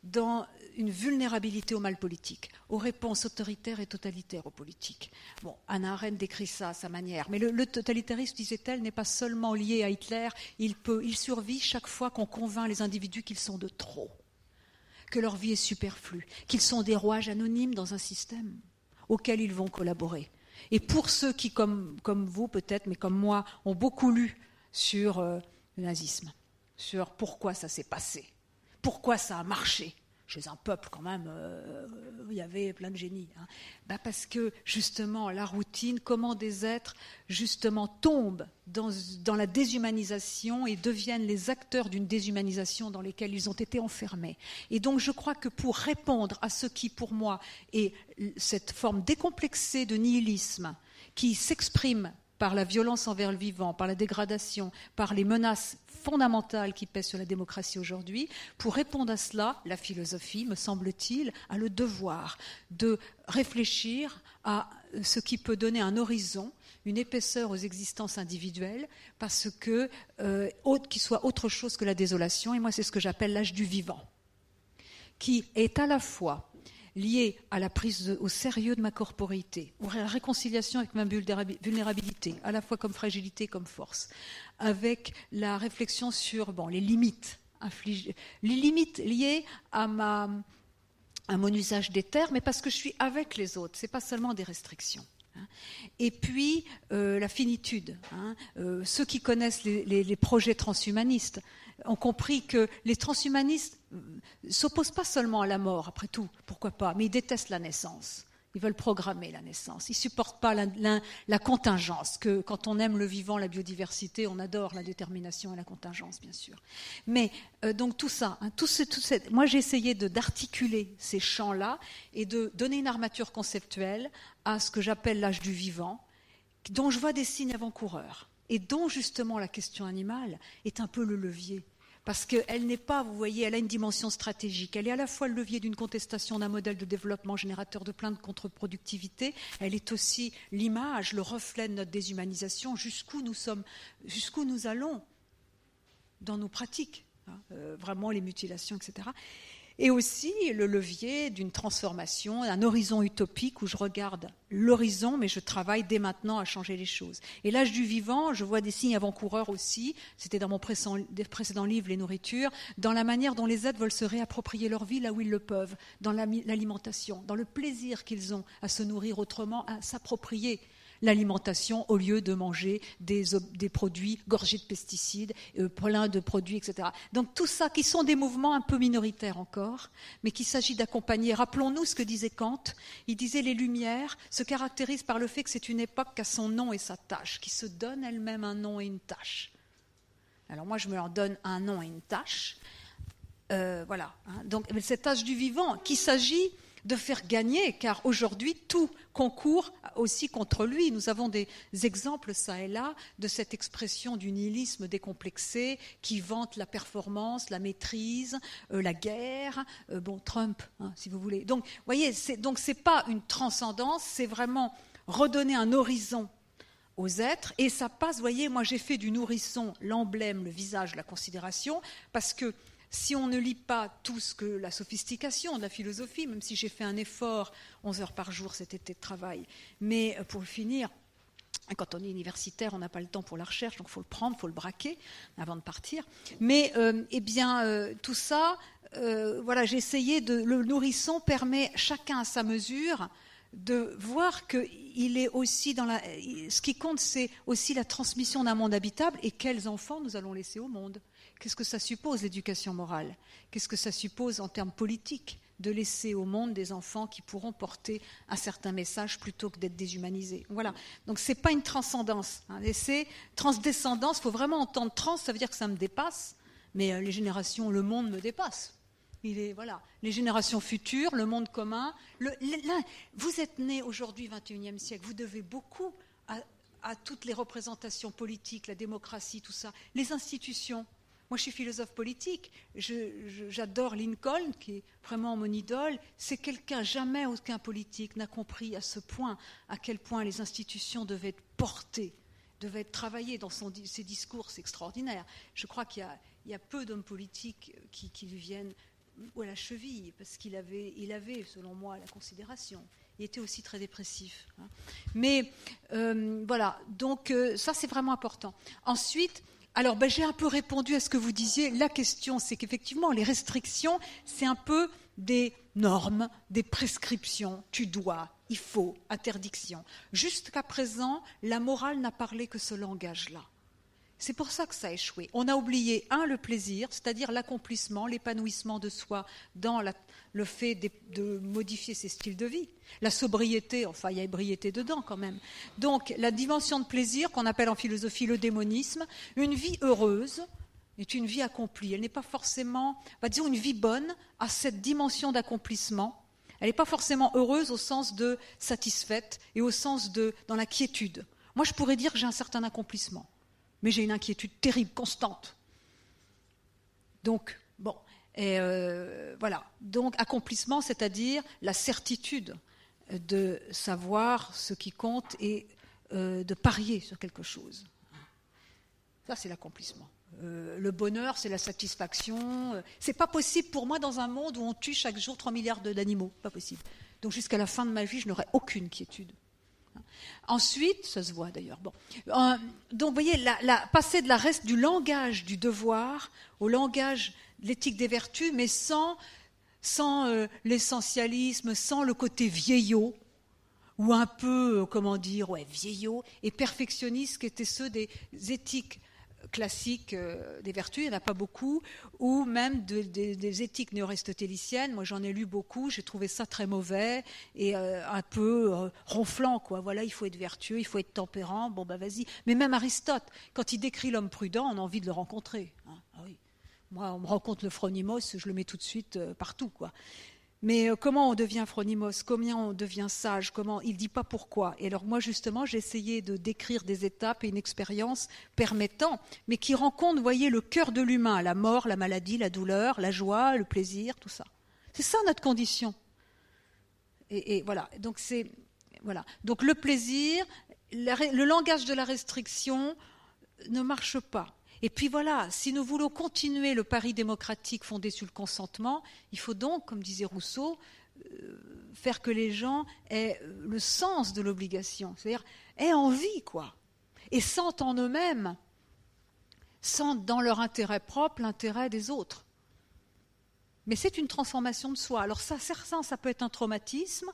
dans une vulnérabilité au mal politique, aux réponses autoritaires et totalitaires aux politiques. Bon, Anna Arendt décrit ça à sa manière, mais le, totalitarisme, disait-elle, n'est pas seulement lié à Hitler, il, survit chaque fois qu'on convainc les individus qu'ils sont de trop, que leur vie est superflue, qu'ils sont des rouages anonymes dans un système auquel ils vont collaborer. Et pour ceux qui, comme, comme vous peut-être, mais comme moi, ont beaucoup lu sur euh, le nazisme, sur pourquoi ça s'est passé, pourquoi ça a marché chez un peuple quand même, euh, il y avait plein de génies. Hein. Bah, parce que justement, la routine, comment des êtres justement tombent dans, dans la déshumanisation et deviennent les acteurs d'une déshumanisation dans laquelle ils ont été enfermés. Et donc je crois que pour répondre à ce qui pour moi est cette forme décomplexée de nihilisme qui s'exprime par la violence envers le vivant, par la dégradation, par les menaces qui pèsent sur la démocratie aujourd'hui. Pour répondre à cela, la philosophie, me semble-t-il, a le devoir de réfléchir à ce qui peut donner un horizon, une épaisseur aux existences individuelles, parce que euh, soit autre chose que la désolation. Et moi, c'est ce que j'appelle l'âge du vivant, qui est à la fois lié à la prise au sérieux de ma corporéité, à la réconciliation avec ma vulnérabilité, à la fois comme fragilité, comme force, avec la réflexion sur bon, les limites, les limites liées à ma mon usage des terres, mais parce que je suis avec les autres, ce n'est pas seulement des restrictions. Hein. Et puis euh, la finitude. Hein. Euh, ceux qui connaissent les, projets transhumanistes ont compris que les transhumanistes euh, s'opposent pas seulement à la mort, après tout, pourquoi pas, mais ils détestent la naissance. Ils veulent programmer la naissance. Ils supportent pas la, contingence, que quand on aime le vivant, la biodiversité, on adore la détermination et la contingence, bien sûr. Mais donc tout ça, hein, tout tout moi j'ai essayé d'articuler ces champs-là et de donner une armature conceptuelle à ce que j'appelle l'âge du vivant, dont je vois des signes avant-coureurs, et dont justement la question animale est un peu le levier. Parce qu'elle n'est pas, vous voyez, elle a une dimension stratégique. Elle est à la fois le levier d'une contestation d'un modèle de développement générateur de plein de contre-productivité. Elle est aussi l'image, le reflet de notre déshumanisation, jusqu'où nous sommes, jusqu'où nous allons dans nos pratiques. Hein, euh, vraiment les mutilations, etc et aussi le levier d'une transformation, un horizon utopique où je regarde l'horizon, mais je travaille dès maintenant à changer les choses. Et l'âge du vivant, je vois des signes avant-coureurs aussi, c'était dans mon précédent livre Les nourritures, dans la manière dont les êtres veulent se réapproprier leur vie là où ils le peuvent, dans l'alimentation, dans le plaisir qu'ils ont à se nourrir autrement, à s'approprier l'alimentation au lieu de manger des, produits gorgés de pesticides, euh, plein de produits, etc. Donc tout ça qui sont des mouvements un peu minoritaires encore, mais qu'il s'agit d'accompagner. Rappelons-nous ce que disait Kant. Il disait les Lumières se caractérisent par le fait que c'est une époque qui a son nom et sa tâche, qui se donne elle-même un nom et une tâche. Alors moi, je me leur donne un nom et une tâche. Euh, voilà. Hein. Donc cette tâche du vivant, qu'il s'agit de faire gagner, car aujourd'hui tout concourt aussi contre lui. Nous avons des exemples, ça et là, de cette expression du nihilisme décomplexé qui vante la performance, la maîtrise, euh, la guerre, euh, bon, Trump, hein, si vous voulez. Donc, voyez, donc c'est pas une transcendance, c'est vraiment redonner un horizon aux êtres, et ça passe, voyez, moi j'ai fait du nourrisson l'emblème, le visage, la considération, parce que si on ne lit pas tout ce que la sophistication de la philosophie, même si j'ai fait un effort, 11 heures par jour cet été de travail, mais euh, pour finir, quand on est universitaire, on n'a pas le temps pour la recherche, donc il faut le prendre, il faut le braquer avant de partir. Mais euh, eh bien, euh, tout ça, voilà, j'ai essayé de. Le nourrisson permet chacun à sa mesure de voir qu'il est aussi dans la. Ce qui compte, c'est aussi la transmission d'un monde habitable et quels enfants nous allons laisser au monde. Qu'est-ce que ça suppose, l'éducation morale? Qu'est-ce que ça suppose en termes politiques de laisser au monde des enfants qui pourront porter un certain message plutôt que d'être déshumanisés? Voilà. Donc ce n'est pas une transcendance. Hein. C'est transdescendance. Il faut vraiment entendre trans, ça veut dire que ça me dépasse. Mais euh, les générations, le monde me dépasse. Il est, voilà, les générations futures, le monde commun. vous êtes né aujourd'hui, 21e siècle, vous devez beaucoup à toutes les représentations politiques, la démocratie, tout ça, les institutions. Moi, je suis philosophe politique. J'adore Lincoln, qui est vraiment mon idole. C'est quelqu'un, jamais aucun politique n'a compris à ce point à quel point les institutions devaient être portées, devaient être travaillées dans ses discours. C'est extraordinaire. Je crois qu'il y, a peu d'hommes politiques qui, lui viennent à la cheville, parce qu'il avait, il avait, selon moi, la considération. Il était aussi très dépressif. Hein. Mais euh, voilà, donc euh, ça c'est vraiment important. Ensuite, alors, ben, j'ai un peu répondu à ce que vous disiez. La question, c'est qu'effectivement, les restrictions, c'est un peu des normes, des prescriptions. Tu dois, il faut, interdiction. Jusqu'à présent, la morale n'a parlé que ce langage-là. C'est pour ça que ça a échoué. On a oublié, un, le plaisir, c'est-à-dire l'accomplissement, l'épanouissement de soi dans le fait de, modifier ses styles de vie. La sobriété, enfin, il y a ébriété dedans quand même. Donc, la dimension de plaisir, qu'on appelle en philosophie le démonisme, une vie heureuse est une vie accomplie. Elle n'est pas forcément, va dire, une vie bonne à cette dimension d'accomplissement. Elle n'est pas forcément heureuse au sens de satisfaite et au sens de dans la quiétude. Moi, je pourrais dire que j'ai un certain accomplissement mais j'ai une inquiétude terrible, constante. Donc, bon, et euh, voilà. Donc, accomplissement, c'est-à-dire la certitude de savoir ce qui compte et euh, de parier sur quelque chose. Ça, c'est l'accomplissement. Euh, le bonheur, c'est la satisfaction. C'est pas possible pour moi dans un monde où on tue chaque jour 3 milliards d'animaux. Pas possible. Donc jusqu'à la fin de ma vie, je n'aurai aucune quiétude. Ensuite, ça se voit d'ailleurs. Bon. Donc, vous voyez, passer de la reste du langage du devoir au langage l'éthique des vertus, mais sans, sans euh, l'essentialisme, sans le côté vieillot, ou un peu, euh, comment dire, ouais, vieillot, et perfectionniste, qui étaient ceux des éthiques classiques euh, des vertus, il n'y en a pas beaucoup, ou même des éthiques néo-aristotéliciennes. Moi, j'en ai lu beaucoup, j'ai trouvé ça très mauvais et un peu ronflant, quoi. Voilà, il faut être vertueux, il faut être tempérant, bon, bah vas-y. Mais même Aristote, quand il décrit l'homme prudent, on a envie de le rencontrer. Hein. Ah oui. Moi, on me rencontre le phronimos, je le mets tout de suite partout, quoi. Mais euh, comment on devient phronimos? Comment on devient sage? Comment? Il dit pas pourquoi. Et alors moi, justement, j'ai essayé de décrire des étapes et une expérience permettant, mais qui rencontre, vous voyez, le cœur de l'humain, la mort, la maladie, la douleur, la joie, le plaisir, tout ça. C'est ça notre condition. Et, voilà. Donc c'est voilà. Donc le plaisir, le langage de la restriction ne marche pas. Et puis voilà, si nous voulons continuer le pari démocratique fondé sur le consentement, il faut donc, comme disait Rousseau, euh, faire que les gens aient le sens de l'obligation, c'est-à-dire aient envie, quoi, et sentent en eux-mêmes, sentent dans leur intérêt propre l'intérêt des autres. Mais c'est une transformation de soi. Alors ça, ça peut être un traumatisme,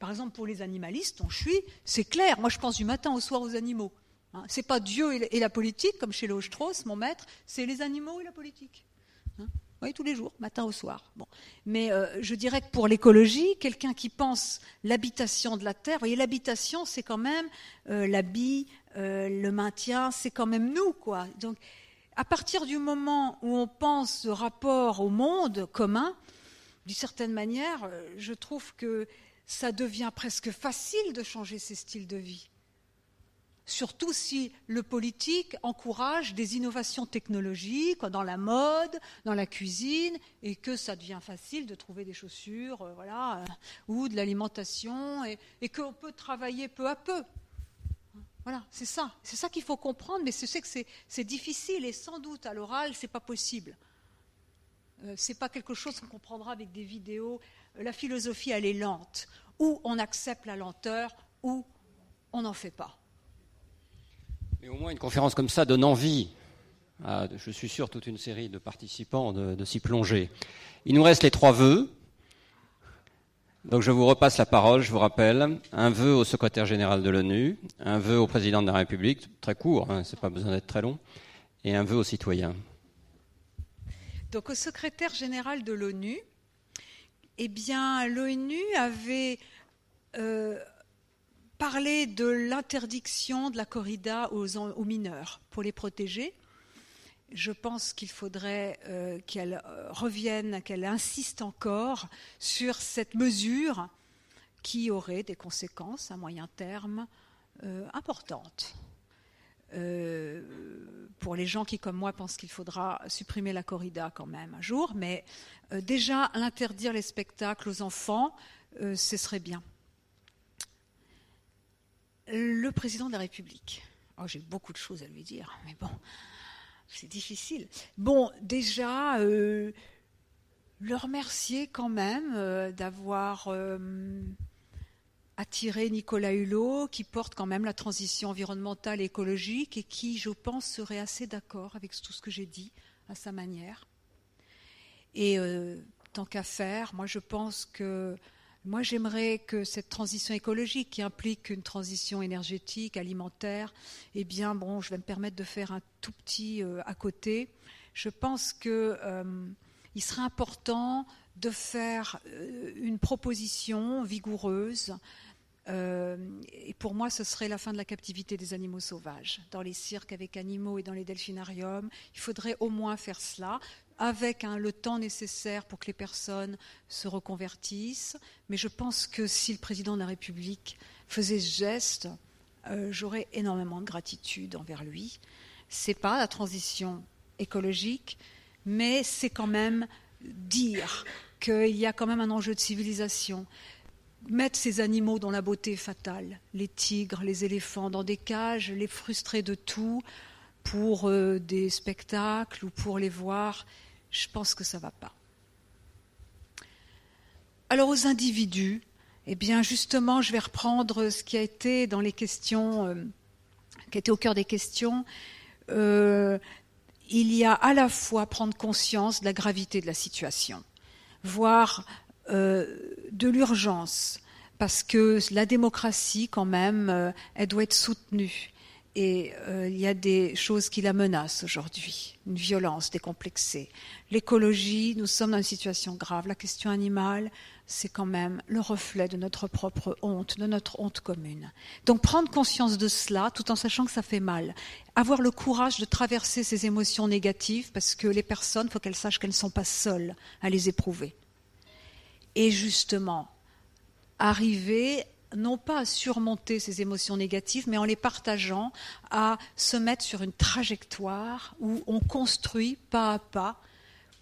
Par exemple, pour les animalistes, on suis, c'est clair. Moi, je pense du matin au soir aux animaux. Hein. c'est pas Dieu et la politique, comme chez Léo-Strauss, mon maître, c'est les animaux et la politique. Hein. oui, tous les jours, matin au soir. Bon. Mais euh, je dirais que pour l'écologie, quelqu'un qui pense l'habitation de la Terre, vous voyez, l'habitation, c'est quand même euh, l'habit, euh, le maintien, c'est quand même nous, quoi. Donc, à partir du moment où on pense ce rapport au monde commun, d'une certaine manière, je trouve que ça devient presque facile de changer ses styles de vie. Surtout si le politique encourage des innovations technologiques dans la mode, dans la cuisine, et que ça devient facile de trouver des chaussures, euh, voilà, euh, ou de l'alimentation, et, qu'on peut travailler peu à peu. Voilà, c'est ça. C'est ça qu'il faut comprendre, mais je sais que c'est difficile, et sans doute à l'oral, c'est pas possible. Euh, c'est pas quelque chose qu'on comprendra avec des vidéos. La philosophie, elle est lente. Ou on accepte la lenteur, ou on n'en fait pas. Mais au moins une conférence comme ça donne envie à, je suis sûr, toute une série de participants de, s'y plonger. Il nous reste les trois vœux. Donc je vous repasse la parole, je vous rappelle, un vœu au secrétaire général de l'ONU, un vœu au président de la République, très court, hein, c'est pas besoin d'être très long, et un vœu aux citoyens. Donc au secrétaire général de l'ONU, eh bien l'ONU avait euh, parler de l'interdiction de la corrida aux, mineurs pour les protéger. Je pense qu'il faudrait euh, qu'elle euh, revienne, qu'elle insiste encore sur cette mesure qui aurait des conséquences à moyen terme euh, importantes. pour les gens qui, comme moi, pensent qu'il faudra supprimer la corrida quand même un jour, mais déjà l'interdire les spectacles aux enfants, ce serait bien le président de la République. Oh, j'ai beaucoup de choses à lui dire, mais bon, c'est difficile. Bon, déjà, euh, le remercier quand même euh, d'avoir euh, attiré Nicolas Hulot, qui porte quand même la transition environnementale et écologique et qui, je pense, serait assez d'accord avec tout ce que j'ai dit à sa manière. Et tant qu'à faire, moi je pense que moi, j'aimerais que cette transition écologique, qui implique une transition énergétique, alimentaire, eh bien, bon, je vais me permettre de faire un tout petit euh, à côté. Je pense qu'il euh, serait important de faire euh, une proposition vigoureuse. et pour moi, ce serait la fin de la captivité des animaux sauvages. Dans les cirques avec animaux et dans les delphinariums, il faudrait au moins faire cela avec le temps nécessaire pour que les personnes se reconvertissent. Mais je pense que si le président de la République faisait ce geste, euh, j'aurais énormément de gratitude envers lui. C'est pas la transition écologique, mais c'est quand même dire qu'il y a quand même un enjeu de civilisation. Mettre ces animaux dont la beauté est fatale, les tigres, les éléphants, dans des cages, les frustrer de tout pour euh, des spectacles ou pour les voir, je pense que ça ne va pas. Alors aux individus, eh bien justement, je vais reprendre ce qui a été dans les questions, euh, qui été au cœur des questions. Euh, il y a à la fois prendre conscience de la gravité de la situation, voire euh, de l'urgence, parce que la démocratie, quand même, elle doit être soutenue. Et euh, il y a des choses qui la menacent aujourd'hui, une violence décomplexée. L'écologie, nous sommes dans une situation grave. La question animale, c'est quand même le reflet de notre propre honte, de notre honte commune. Donc prendre conscience de cela, tout en sachant que ça fait mal. Avoir le courage de traverser ces émotions négatives, parce que les personnes, il faut qu'elles sachent qu'elles ne sont pas seules à les éprouver. Et justement, arriver non pas à surmonter ces émotions négatives, mais en les partageant, à se mettre sur une trajectoire où on construit pas à pas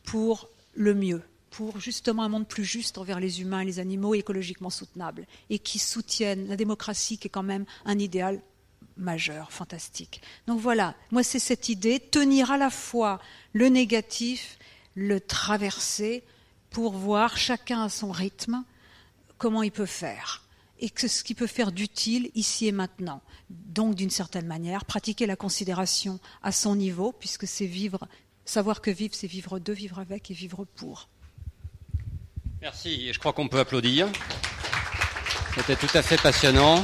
pour le mieux, pour justement un monde plus juste envers les humains et les animaux écologiquement soutenable, et qui soutienne la démocratie qui est quand même un idéal majeur, fantastique. Donc voilà, moi c'est cette idée, tenir à la fois le négatif, le traverser, pour voir chacun à son rythme comment il peut faire et que ce qui peut faire d'utile ici et maintenant. Donc, d'une certaine manière, pratiquer la considération à son niveau, puisque c'est vivre, savoir que vivre, c'est vivre de, vivre avec et vivre pour. Merci, et je crois qu'on peut applaudir. C'était tout à fait passionnant.